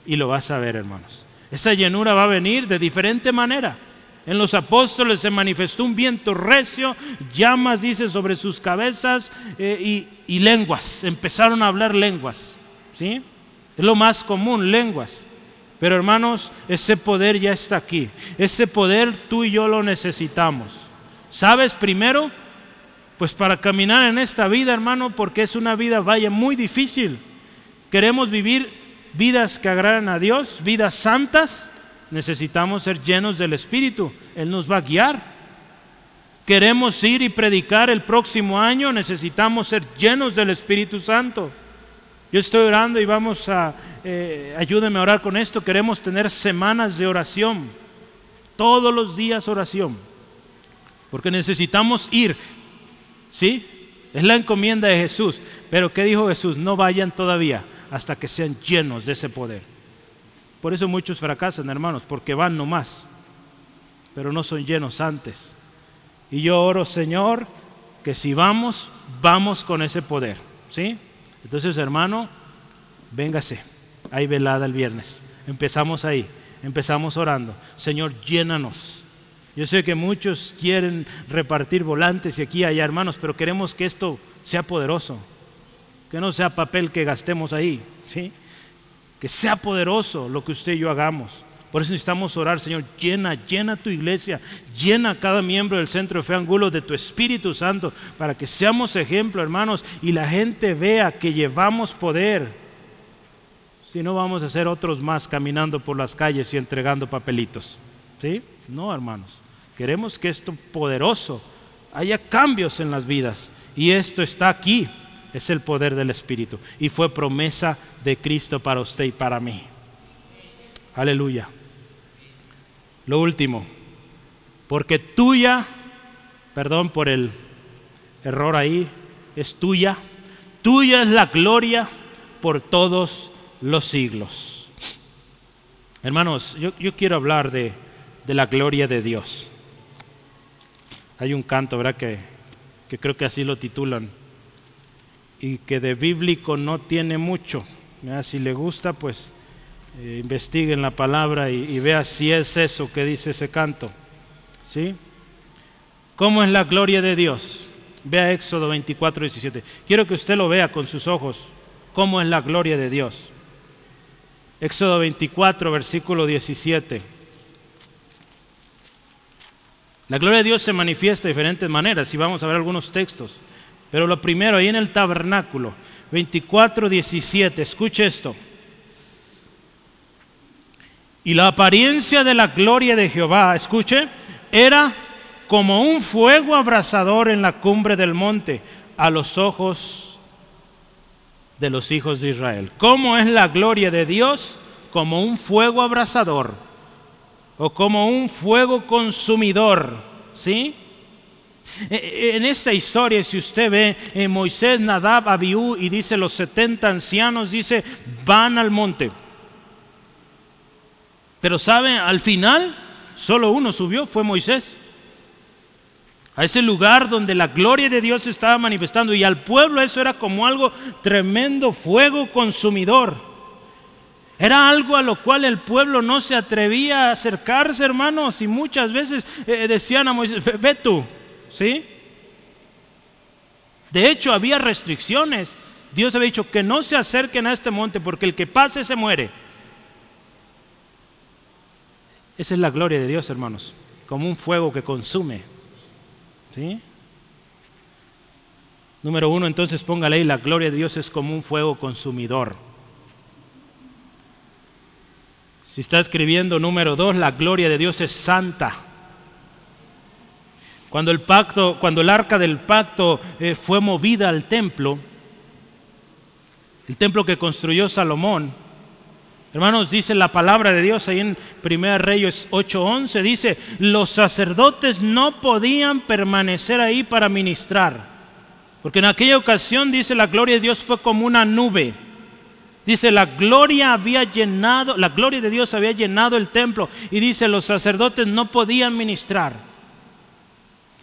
Y lo vas a ver, hermanos. Esa llenura va a venir de diferente manera. En los apóstoles se manifestó un viento recio, llamas, dice, sobre sus cabezas eh, y, lenguas. Empezaron a hablar lenguas. ¿sí? Es lo más común, lenguas. Pero hermanos, ese poder ya está aquí. Ese poder tú y yo lo necesitamos. ¿Sabes? Primero, pues para caminar en esta vida, hermano, porque es una vida, vaya, muy difícil. Queremos vivir vidas que agradan a Dios, vidas santas. Necesitamos ser llenos del Espíritu. Él nos va a guiar. Queremos ir y predicar el próximo año. Necesitamos ser llenos del Espíritu Santo. Yo estoy orando y vamos a, eh, ayúdenme a orar con esto. Queremos tener semanas de oración. todos los días oración. Porque necesitamos ir. ¿Sí? Es la encomienda de Jesús. Pero ¿qué dijo Jesús? No vayan todavía hasta que sean llenos de ese poder. Por eso muchos fracasan, hermanos, porque van nomás, pero no son llenos antes. Y yo oro, Señor, que si vamos, vamos con ese poder. ¿Sí? Entonces, hermano, véngase. Hay velada el viernes. Empezamos ahí. Empezamos orando. Señor, llénanos. Yo sé que muchos quieren repartir volantes y aquí y allá, hermanos, pero queremos que esto sea poderoso. Que no sea papel que gastemos ahí. ¿sí? Que sea poderoso lo que usted y yo hagamos. Por eso necesitamos orar, Señor, llena, llena tu iglesia, llena a cada miembro del Centro de Fe Angulo de tu Espíritu Santo, para que seamos ejemplo, hermanos, y la gente vea que llevamos poder. Si no vamos a ser otros más caminando por las calles y entregando papelitos. ¿Sí? No, hermanos. Queremos que esto poderoso haya cambios en las vidas. Y esto está aquí. Es el poder del Espíritu. Y fue promesa de Cristo para usted y para mí. Aleluya. Lo último, porque tuya, perdón por el error ahí, es tuya, tuya es la gloria por todos los siglos. Hermanos, yo, quiero hablar de, de, la gloria de Dios. Hay un canto, ¿verdad? Que, que creo que así lo titulan y que de bíblico no tiene mucho. Si le gusta, pues eh, investigue en la palabra y, vea si es eso que dice ese canto. ¿Sí? ¿Cómo es la gloria de Dios? Vea Éxodo 24, 17. Quiero que usted lo vea con sus ojos. ¿Cómo es la gloria de Dios? Éxodo 24, versículo 17. La gloria de Dios se manifiesta de diferentes maneras y vamos a ver algunos textos. Pero lo primero, ahí en el tabernáculo, 24, 17, escuche esto. Y la apariencia de la gloria de Jehová, escuche, era como un fuego abrasador en la cumbre del monte a los ojos de los hijos de Israel. ¿Cómo es la gloria de Dios? Como un fuego abrasador o como un fuego consumidor, ¿sí? E, e, en esta historia, si usted ve eh, Moisés, Nadab, Abiú y dice los 70 ancianos, dice, van al monte. Pero sabe, al final solo uno subió, fue Moisés. A ese lugar donde la gloria de Dios estaba manifestando y al pueblo eso era como algo tremendo, fuego consumidor. Era algo a lo cual el pueblo no se atrevía a acercarse, hermanos, y muchas veces eh, decían a Moisés, ve tú, ¿sí? De hecho, había restricciones. Dios había dicho que no se acerquen a este monte porque el que pase se muere. Esa es la gloria de Dios, hermanos, como un fuego que consume. ¿Sí? Número uno, entonces póngale ahí, la gloria de Dios es como un fuego consumidor. Si está escribiendo número dos, la gloria de Dios es santa. Cuando el pacto, cuando el arca del pacto eh, fue movida al templo, el templo que construyó Salomón, Hermanos, dice la palabra de Dios ahí en 1 Reyes 8:11, dice, los sacerdotes no podían permanecer ahí para ministrar, porque en aquella ocasión, dice, la gloria de Dios fue como una nube. Dice, la gloria había llenado, la gloria de Dios había llenado el templo y dice, los sacerdotes no podían ministrar.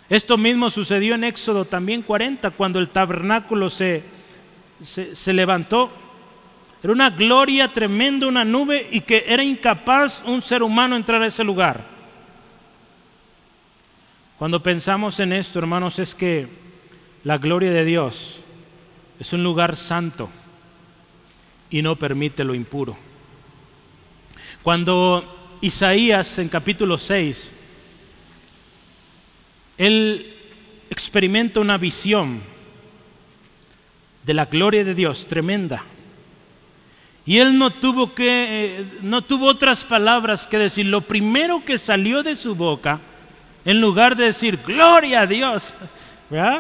Esto mismo sucedió en Éxodo también 40, cuando el tabernáculo se, se, levantó era una gloria tremenda, una nube y que era incapaz un ser humano entrar a ese lugar. Cuando pensamos en esto, hermanos, es que la gloria de Dios es un lugar santo y no permite lo impuro. Cuando Isaías en capítulo 6, él experimenta una visión de la gloria de Dios tremenda. Y él no tuvo que, eh, no tuvo otras palabras que decir. Lo primero que salió de su boca, en lugar de decir, gloria a Dios,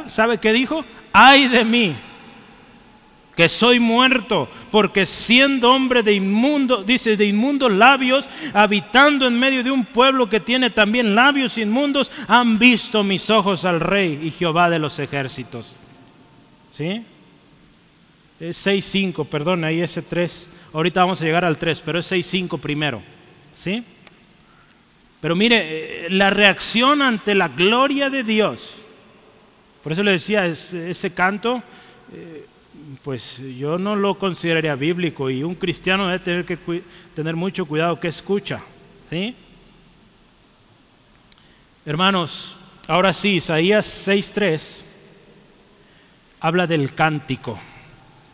¿sabe qué dijo? Ay de mí. Que soy muerto, porque siendo hombre de inmundo, dice, de inmundos labios, habitando en medio de un pueblo que tiene también labios inmundos, han visto mis ojos al Rey y Jehová de los ejércitos. ¿Sí? Es 6.5, perdón, ahí ese 3. Ahorita vamos a llegar al 3, pero es 6.5 primero. ¿Sí? Pero mire, eh, la reacción ante la gloria de Dios. Por eso le decía, ese, canto, eh, pues yo no lo consideraría bíblico y un cristiano debe tener que tener mucho cuidado que escucha. ¿sí? Hermanos, ahora sí, Isaías 6.3 habla del cántico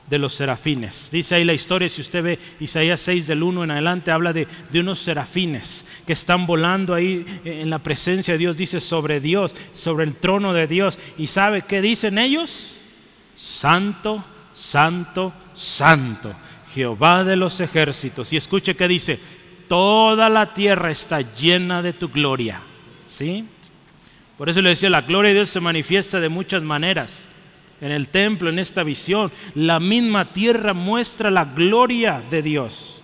de los serafines. Dice ahí la historia, si usted ve Isaías 6 del 1 en adelante, habla de, de, unos serafines que están volando ahí en la presencia de Dios, dice sobre Dios, sobre el trono de Dios. ¿Y sabe qué dicen ellos? Santo, santo, santo, Jehová de los ejércitos. Y escuche que dice, toda la tierra está llena de tu gloria. ¿Sí? Por eso le decía, la gloria de Dios se manifiesta de muchas maneras. En el templo, en esta visión, la misma tierra muestra la gloria de Dios.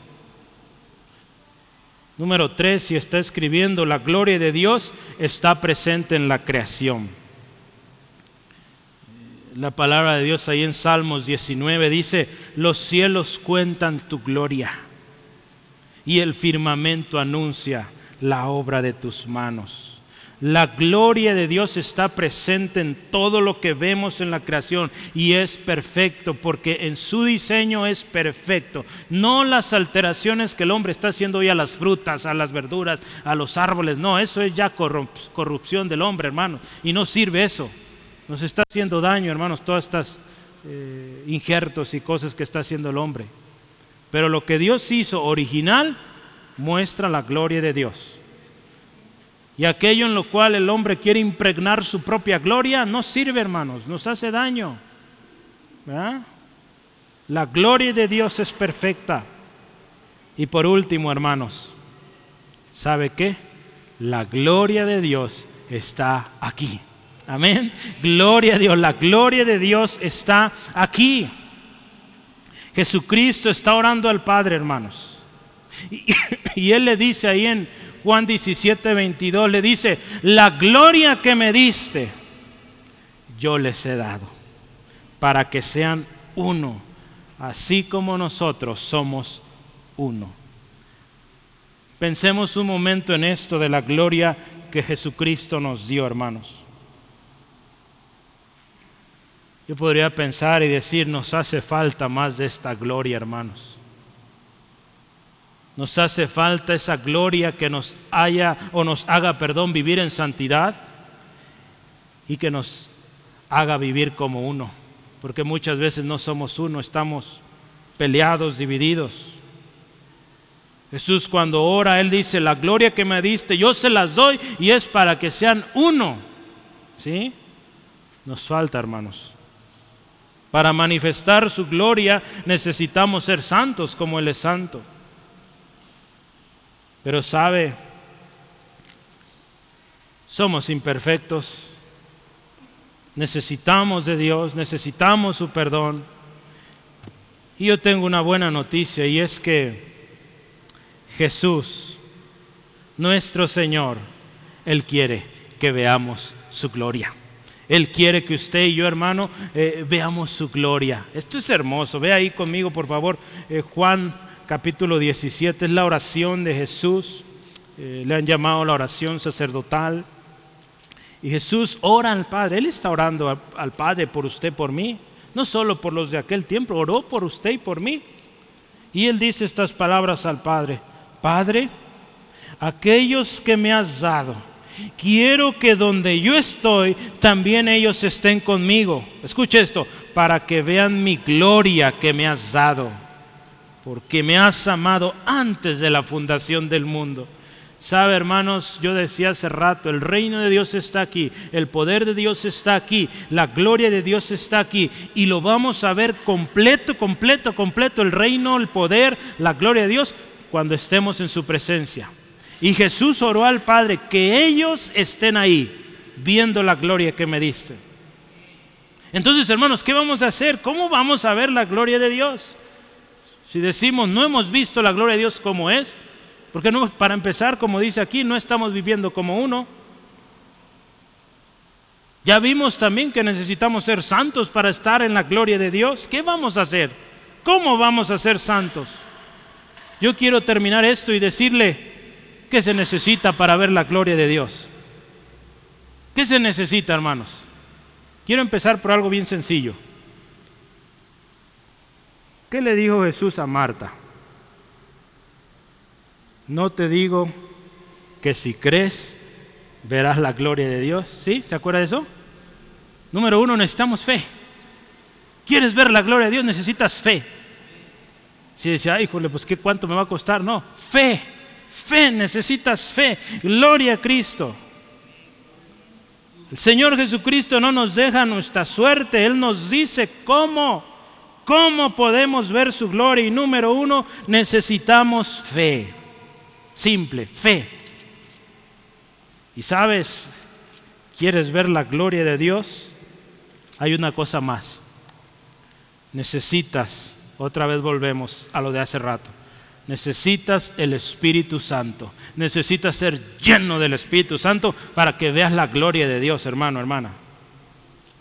Número tres, si está escribiendo, la gloria de Dios está presente en la creación la palabra de Dios ahí en Salmos 19 dice, los cielos cuentan tu gloria y el firmamento anuncia la obra de tus manos. La gloria de Dios está presente en todo lo que vemos en la creación y es perfecto porque en su diseño es perfecto. No las alteraciones que el hombre está haciendo hoy a las frutas, a las verduras, a los árboles. No, eso es ya corrupción del hombre, hermano. Y no sirve eso. Nos está haciendo daño, hermanos, todas estas eh, injertos y cosas que está haciendo el hombre. Pero lo que Dios hizo original muestra la gloria de Dios. Y aquello en lo cual el hombre quiere impregnar su propia gloria no sirve, hermanos, nos hace daño. La gloria de Dios es perfecta. Y por último, hermanos, ¿sabe qué? La gloria de Dios está aquí. Amén. Gloria a Dios. La gloria de Dios está aquí. Jesucristo está orando al Padre, hermanos. Y, Él le dice ahí en Juan 17, 22, le dice, la gloria que me diste, yo les he dado, para que sean uno, así como nosotros somos uno. Pensemos un momento en esto de la gloria que Jesucristo nos dio, hermanos. Yo podría pensar y decir, nos hace falta más de esta gloria, hermanos. Nos hace falta esa gloria que nos haya o nos haga, perdón, vivir en santidad y que nos haga vivir como uno, porque muchas veces no somos uno, estamos peleados, divididos. Jesús cuando ora, Él dice, la gloria que me diste, yo se las doy y es para que sean uno. ¿Sí? Nos falta, hermanos. Para manifestar su gloria necesitamos ser santos como Él es santo. Pero sabe, somos imperfectos, necesitamos de Dios, necesitamos su perdón. Y yo tengo una buena noticia y es que Jesús, nuestro Señor, Él quiere que veamos su gloria. Él quiere que usted y yo, hermano, eh, veamos su gloria. Esto es hermoso. Ve ahí conmigo, por favor, eh, Juan capítulo 17, es la oración de Jesús. Eh, le han llamado la oración sacerdotal. Y Jesús ora al Padre. Él está orando al Padre por usted, por mí. No solo por los de aquel tiempo, oró por usted y por mí. Y él dice estas palabras al Padre. Padre, aquellos que me has dado quiero que donde yo estoy, también ellos estén conmigo. Escuche esto, para que vean mi gloria que me has dado, porque me has amado antes de la fundación del mundo. Sabe, hermanos, yo decía hace rato, el reino de Dios está aquí, el poder de Dios está aquí, la gloria de Dios está aquí, y lo vamos a ver completo, completo, completo, el reino, el poder, la gloria de Dios, cuando estemos en su presencia. Y Jesús oró al Padre que ellos estén ahí viendo la gloria que me diste. Entonces, hermanos, ¿qué vamos a hacer? ¿Cómo vamos a ver la gloria de Dios? Si decimos, no hemos visto la gloria de Dios como es, porque no, para empezar, como dice aquí, no estamos viviendo como uno. Ya vimos también que necesitamos ser santos para estar en la gloria de Dios. ¿Qué vamos a hacer? ¿Cómo vamos a ser santos? Yo quiero terminar esto y decirle qué se necesita para ver la gloria de Dios. ¿Qué se necesita, hermanos? Quiero empezar por algo bien sencillo. ¿Qué le dijo Jesús a Marta? No te digo que si crees verás la gloria de Dios. ¿Sí? ¿Se acuerda de eso? Número uno, necesitamos fe. ¿Quieres ver la gloria de Dios? Necesitas fe. Si decía, híjole, pues ¿qué cuánto me va a costar? No, fe, fe, necesitas fe. Gloria a Cristo. El Señor Jesucristo no nos deja nuestra suerte, Él nos dice cómo, cómo podemos ver su gloria. Y número uno, necesitamos fe. Simple, fe. Y sabes, ¿quieres ver la gloria de Dios? Hay una cosa más. Necesitas, otra vez volvemos a lo de hace rato, necesitas el Espíritu Santo. Necesitas ser lleno del Espíritu Santo para que veas la gloria de Dios, hermano, hermana.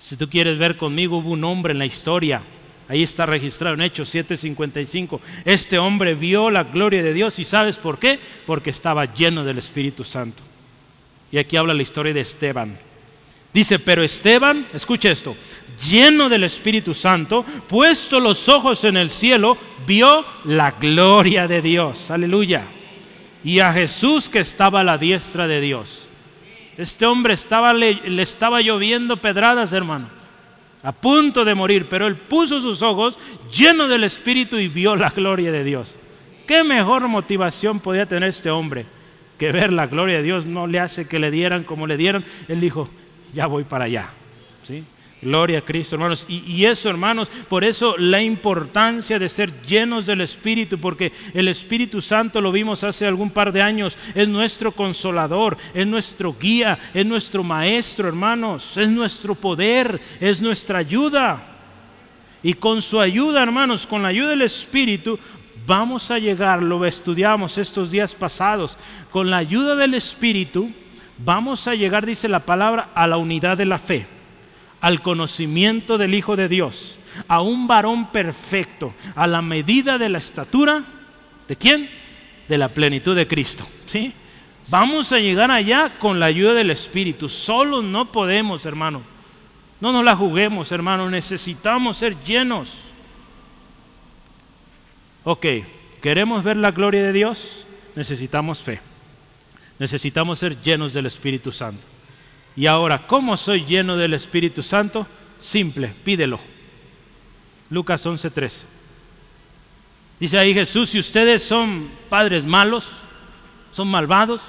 Si tú quieres ver conmigo, hubo un hombre en la historia. Ahí está registrado en Hechos 7:55. Este hombre vio la gloria de Dios y ¿sabes por qué? Porque estaba lleno del Espíritu Santo. Y aquí habla la historia de Esteban. Dice, pero Esteban, escucha esto, lleno del Espíritu Santo, puesto los ojos en el cielo, vio la gloria de Dios. Aleluya. Y a Jesús que estaba a la diestra de Dios. Este hombre estaba, le, le estaba lloviendo pedradas, hermano. A punto de morir, pero él puso sus ojos lleno del Espíritu y vio la gloria de Dios. ¿Qué mejor motivación podía tener este hombre? Que ver la gloria de Dios no le hace que le dieran como le dieron. Él dijo, ya voy para allá. ¿Sí? Gloria a Cristo, hermanos. Y, eso, hermanos, por eso la importancia de ser llenos del Espíritu, porque el Espíritu Santo, lo vimos hace algún par de años, es nuestro consolador, es nuestro guía, es nuestro maestro, hermanos, es nuestro poder, es nuestra ayuda. Y con su ayuda, hermanos, con la ayuda del Espíritu, vamos a llegar, lo estudiamos estos días pasados, con la ayuda del Espíritu, vamos a llegar, dice la palabra, a la unidad de la fe al conocimiento del Hijo de Dios, a un varón perfecto, a la medida de la estatura, ¿de quién? De la plenitud de Cristo. ¿sí? Vamos a llegar allá con la ayuda del Espíritu. Solo no podemos, hermano. No nos la juguemos, hermano. Necesitamos ser llenos. Ok, ¿queremos ver la gloria de Dios? Necesitamos fe. Necesitamos ser llenos del Espíritu Santo. Y ahora, ¿cómo soy lleno del Espíritu Santo? Simple, pídelo. Lucas 11:13. Dice ahí Jesús, si ustedes son padres malos, son malvados,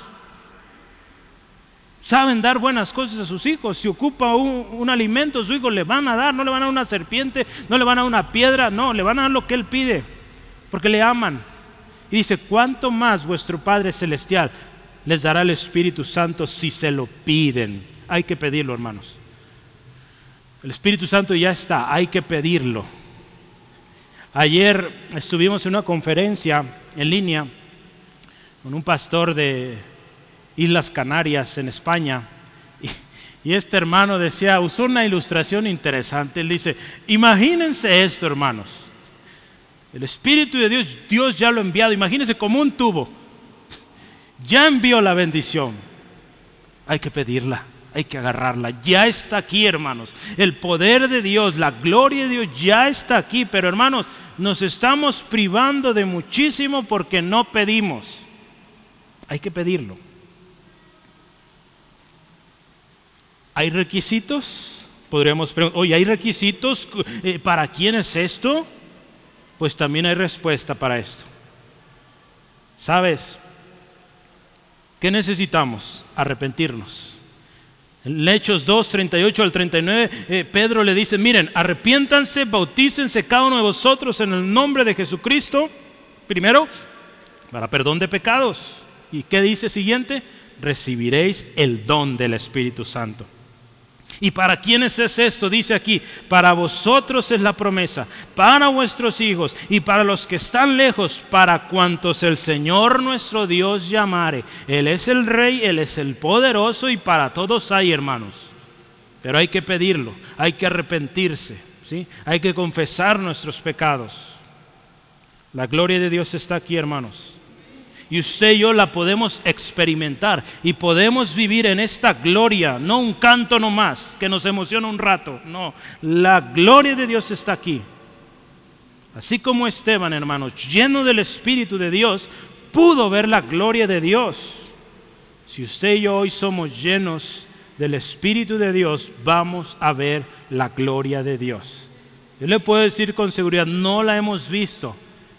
saben dar buenas cosas a sus hijos, si ocupa un, alimento, su hijo le van a dar, no le van a dar una serpiente, no le van a dar una piedra, no, le van a dar lo que él pide, porque le aman. Y dice, ¿cuánto más vuestro Padre Celestial les dará el Espíritu Santo si se lo piden? Hay que pedirlo, hermanos. El Espíritu Santo ya está, hay que pedirlo. Ayer estuvimos en una conferencia en línea con un pastor de Islas Canarias en España y, este hermano decía, usó una ilustración interesante. Él dice, imagínense esto, hermanos. El Espíritu de Dios, Dios ya lo ha enviado. Imagínense como un tubo. Ya envió la bendición. Hay que pedirla hay que agarrarla. Ya está aquí, hermanos. El poder de Dios, la gloria de Dios ya está aquí. Pero, hermanos, nos estamos privando de muchísimo porque no pedimos. Hay que pedirlo. ¿Hay requisitos? Podríamos preguntar, oye, ¿hay requisitos? Eh, ¿Para quién es esto? Pues también hay respuesta para esto. ¿Sabes? ¿Qué necesitamos? Arrepentirnos. En Hechos 2, 38 al 39, eh, Pedro le dice, miren, arrepiéntanse, bautícense cada uno de vosotros en el nombre de Jesucristo, primero, para perdón de pecados. ¿Y qué dice siguiente? Recibiréis el don del Espíritu Santo. ¿Y para quiénes es esto? Dice aquí, para vosotros es la promesa, para vuestros hijos y para los que están lejos, para cuantos el Señor nuestro Dios llamare. Él es el Rey, Él es el poderoso y para todos hay hermanos. Pero hay que pedirlo, hay que arrepentirse, ¿sí? hay que confesar nuestros pecados. La gloria de Dios está aquí, hermanos y usted y yo la podemos experimentar y podemos vivir en esta gloria, no un canto nomás que nos emociona un rato, no, la gloria de Dios está aquí. Así como Esteban, hermanos, lleno del Espíritu de Dios, pudo ver la gloria de Dios. Si usted y yo hoy somos llenos del Espíritu de Dios, vamos a ver la gloria de Dios. Yo le puedo decir con seguridad, no la hemos visto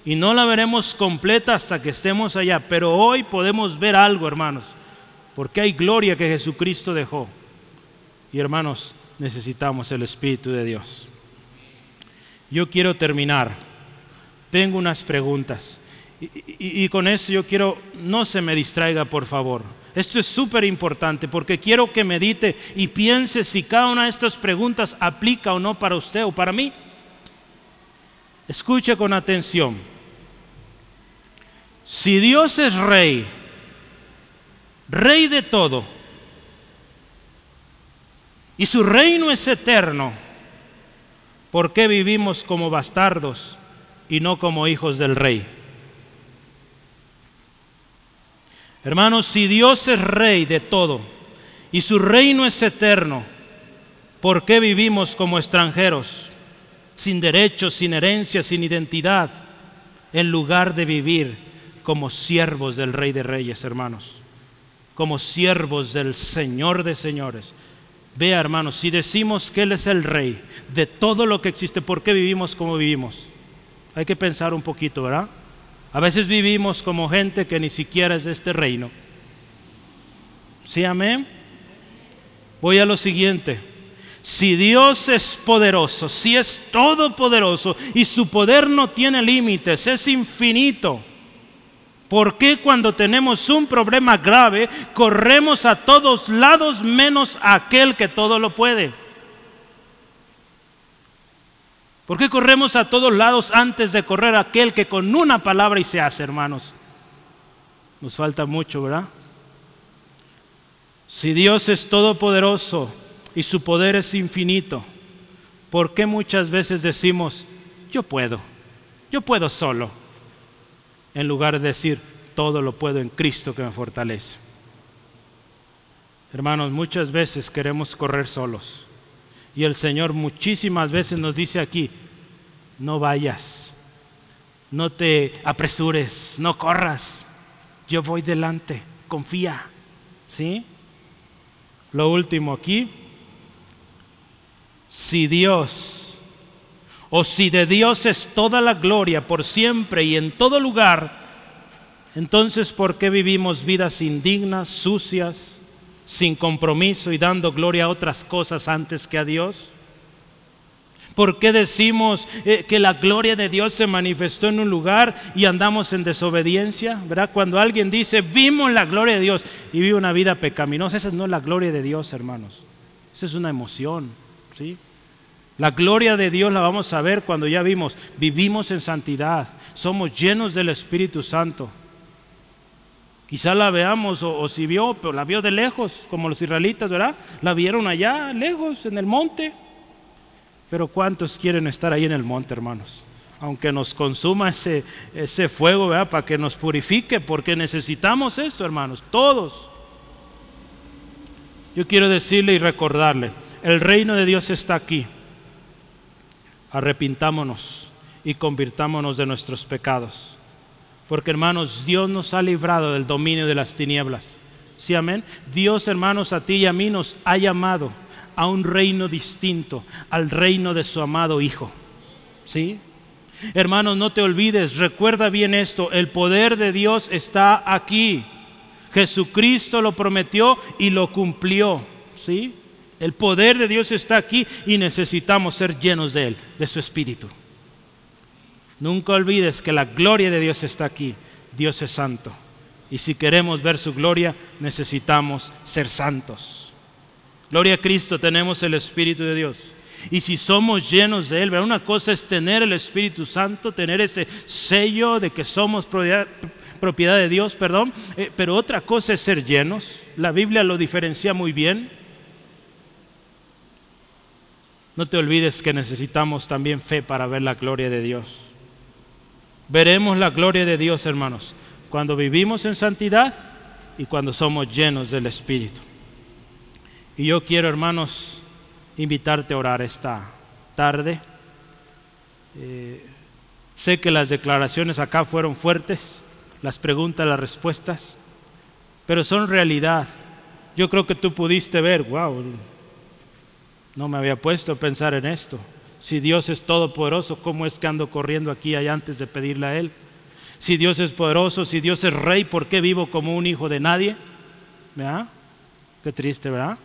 y no la veremos completa hasta que estemos allá, pero hoy podemos ver algo, hermanos, porque hay gloria que Jesucristo dejó. Y hermanos, necesitamos el Espíritu de Dios. Yo quiero terminar. Tengo unas preguntas. Y, con eso yo quiero, no se me distraiga, por favor. Esto es súper importante porque quiero que medite y piense si cada una de estas preguntas aplica o no para usted o para mí. Escuche con atención. Si Dios es rey, rey de todo, y su reino es eterno, ¿por qué vivimos como bastardos y no como hijos del rey? Hermanos, si Dios es rey de todo y su reino es eterno, ¿por qué vivimos como extranjeros? sin derechos, sin herencia, sin identidad, en lugar de vivir como siervos del Rey de Reyes, hermanos, como siervos del Señor de Señores. Vea, hermanos, si decimos que Él es el Rey de todo lo que existe, ¿por qué vivimos como vivimos? Hay que pensar un poquito, ¿verdad? A veces vivimos como gente que ni siquiera es de este reino. ¿Sí, amén? Voy a lo siguiente. Si Dios es poderoso, si es todopoderoso y su poder no tiene límites, es infinito, ¿por qué cuando tenemos un problema grave corremos a todos lados menos a aquel que todo lo puede? ¿Por qué corremos a todos lados antes de correr a aquel que con una palabra y se hace, hermanos? Nos falta mucho, ¿verdad? Si Dios es todopoderoso, y su poder es infinito, ¿por qué muchas veces decimos, yo puedo, yo puedo solo? En lugar de decir, todo lo puedo en Cristo que me fortalece. Hermanos, muchas veces queremos correr solos. Y el Señor muchísimas veces nos dice aquí, no vayas, no te apresures, no corras, yo voy delante, confía. ¿Sí? Lo último aquí, si Dios, o si de Dios es toda la gloria por siempre y en todo lugar, entonces ¿por qué vivimos vidas indignas, sucias, sin compromiso y dando gloria a otras cosas antes que a Dios? ¿Por qué decimos eh, que la gloria de Dios se manifestó en un lugar y andamos en desobediencia? ¿Verdad? Cuando alguien dice, vimos la gloria de Dios y vive una vida pecaminosa, esa no es la gloria de Dios, hermanos. Esa es una emoción. La gloria de Dios la vamos a ver cuando ya vimos, vivimos en santidad, somos llenos del Espíritu Santo. Quizá la veamos o, si vio, pero la vio de lejos, como los israelitas, ¿verdad? La vieron allá, lejos, en el monte. Pero ¿cuántos quieren estar ahí en el monte, hermanos? Aunque nos consuma ese, ese fuego, ¿verdad? Para que nos purifique, porque necesitamos esto, hermanos, todos. Yo quiero decirle y recordarle, el reino de Dios está aquí. Arrepintámonos y convirtámonos de nuestros pecados. Porque hermanos, Dios nos ha librado del dominio de las tinieblas. ¿Sí, amén? Dios, hermanos, a ti y a mí nos ha llamado a un reino distinto, al reino de su amado Hijo. ¿Sí? Hermanos, no te olvides, recuerda bien esto, el poder de Dios está aquí. Jesucristo lo prometió y lo cumplió. ¿Sí? El poder de Dios está aquí y necesitamos ser llenos de Él, de su Espíritu. Nunca olvides que la gloria de Dios está aquí. Dios es santo. Y si queremos ver su gloria, necesitamos ser santos. Gloria a Cristo, tenemos el Espíritu de Dios. Y si somos llenos de Él, una cosa es tener el Espíritu Santo, tener ese sello de que somos propiedad, de Dios, perdón, eh, pero otra cosa es ser llenos. La Biblia lo diferencia muy bien. No te olvides que necesitamos también fe para ver la gloria de Dios. Veremos la gloria de Dios, hermanos, cuando vivimos en santidad y cuando somos llenos del Espíritu. Y yo quiero, hermanos, invitarte a orar esta tarde. Eh, sé que las declaraciones acá fueron fuertes, las preguntas, las respuestas, pero son realidad. Yo creo que tú pudiste ver, wow, no me había puesto a pensar en esto. Si Dios es todopoderoso, ¿cómo es que ando corriendo aquí allá antes de pedirle a Él? Si Dios es poderoso, si Dios es rey, ¿por qué vivo como un hijo de nadie? ¿Verdad? Qué triste, ¿verdad?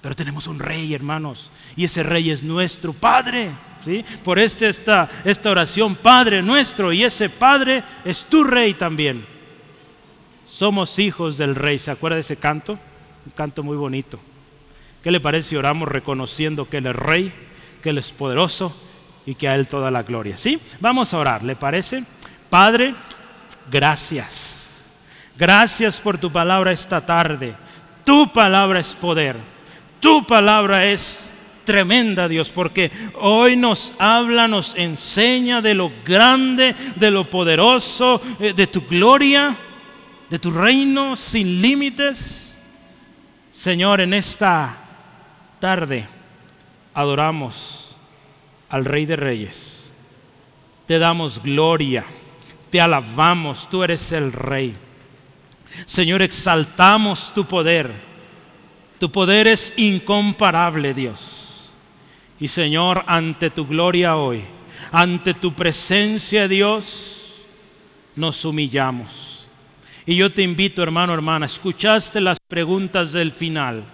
Pero tenemos un rey, hermanos, y ese rey es nuestro Padre. ¿sí? Por este, esta, esta oración, Padre nuestro, y ese Padre es tu rey también. Somos hijos del rey. ¿Se acuerda de ese canto? Un canto muy bonito. ¿Qué le parece si oramos reconociendo que Él es rey, que Él es poderoso y que a Él toda la gloria? ¿Sí? Vamos a orar, ¿le parece? Padre, gracias. Gracias por tu palabra esta tarde. Tu palabra es poder. Tu palabra es tremenda, Dios, porque hoy nos habla, nos enseña de lo grande, de lo poderoso, eh, de tu gloria, de tu reino sin límites. Señor, en esta tarde adoramos al Rey de Reyes. Te damos gloria, te alabamos, tú eres el Rey. Señor, exaltamos tu poder tu poder es incomparable, Dios. Y Señor, ante tu gloria hoy, ante tu presencia, Dios, nos humillamos. Y yo te invito, hermano, hermana, escuchaste las preguntas del final.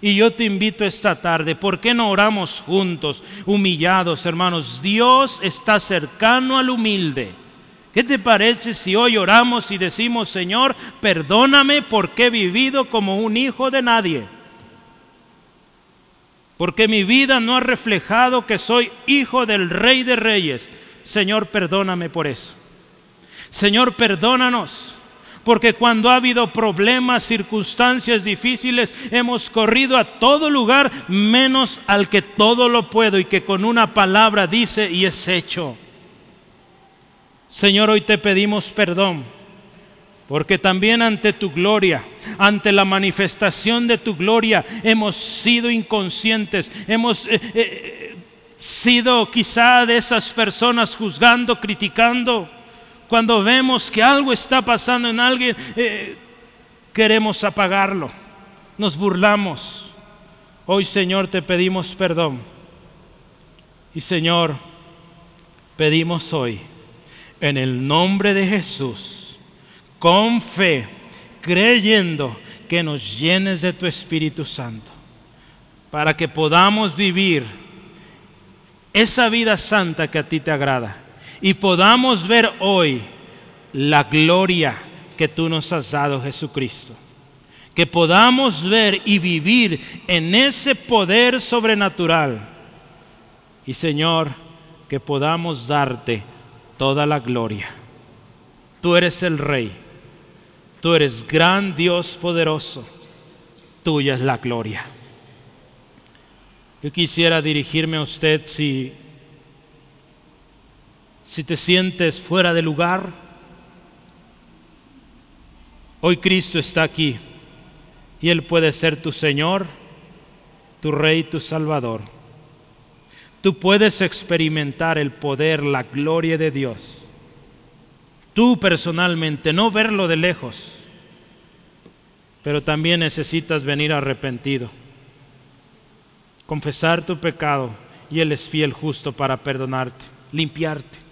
Y yo te invito esta tarde, ¿por qué no oramos juntos, humillados, hermanos? Dios está cercano al humilde. ¿Qué te parece si hoy oramos y decimos, Señor, perdóname porque he vivido como un hijo de nadie? porque mi vida no ha reflejado que soy hijo del Rey de Reyes. Señor, perdóname por eso. Señor, perdónanos. Porque cuando ha habido problemas, circunstancias difíciles, hemos corrido a todo lugar menos al que todo lo puedo y que con una palabra dice y es hecho. Señor, hoy te pedimos perdón porque también ante tu gloria, ante la manifestación de tu gloria, hemos sido inconscientes, hemos eh, eh, sido quizá de esas personas juzgando, criticando. Cuando vemos que algo está pasando en alguien, eh, queremos apagarlo, nos burlamos. Hoy Señor te pedimos perdón. Y Señor, pedimos hoy, en el nombre de Jesús, con fe, creyendo que nos llenes de tu Espíritu Santo, para que podamos vivir esa vida santa que a ti te agrada y podamos ver hoy la gloria que tú nos has dado, Jesucristo. Que podamos ver y vivir en ese poder sobrenatural. Y Señor, que podamos darte toda la gloria. Tú eres el Rey Tú eres gran Dios poderoso. Tuya es la gloria. Yo quisiera dirigirme a usted si, si te sientes fuera de lugar. Hoy Cristo está aquí y Él puede ser tu Señor, tu Rey, tu Salvador. Tú puedes experimentar el poder, la gloria de Dios tú personalmente, no verlo de lejos, pero también necesitas venir arrepentido, confesar tu pecado y Él es fiel justo para perdonarte, limpiarte.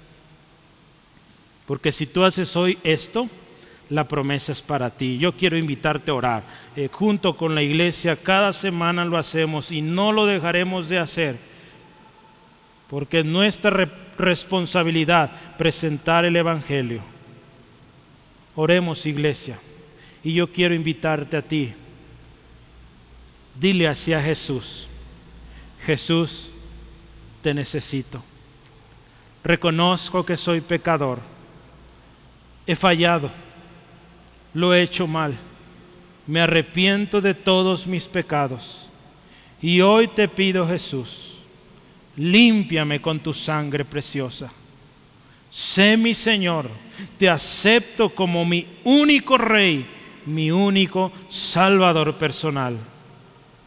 Porque si tú haces hoy esto, la promesa es para ti. Yo quiero invitarte a orar. Eh, junto con la iglesia, cada semana lo hacemos y no lo dejaremos de hacer. Porque es nuestra responsabilidad presentar el Evangelio. Oremos iglesia. Y yo quiero invitarte a ti. Dile hacia Jesús, Jesús, te necesito. Reconozco que soy pecador. He fallado. Lo he hecho mal. Me arrepiento de todos mis pecados. Y hoy te pido, Jesús, límpiame con tu sangre preciosa. Sé mi Señor, te acepto como mi único Rey, mi único Salvador personal.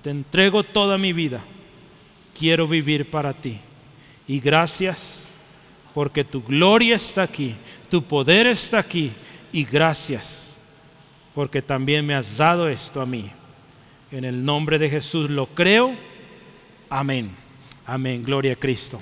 Te entrego toda mi vida. Quiero vivir para ti. Y gracias porque tu gloria está aquí, tu poder está aquí. Y gracias porque también me has dado esto a mí. En el nombre de Jesús lo creo. Amén. Amén. Gloria a Cristo.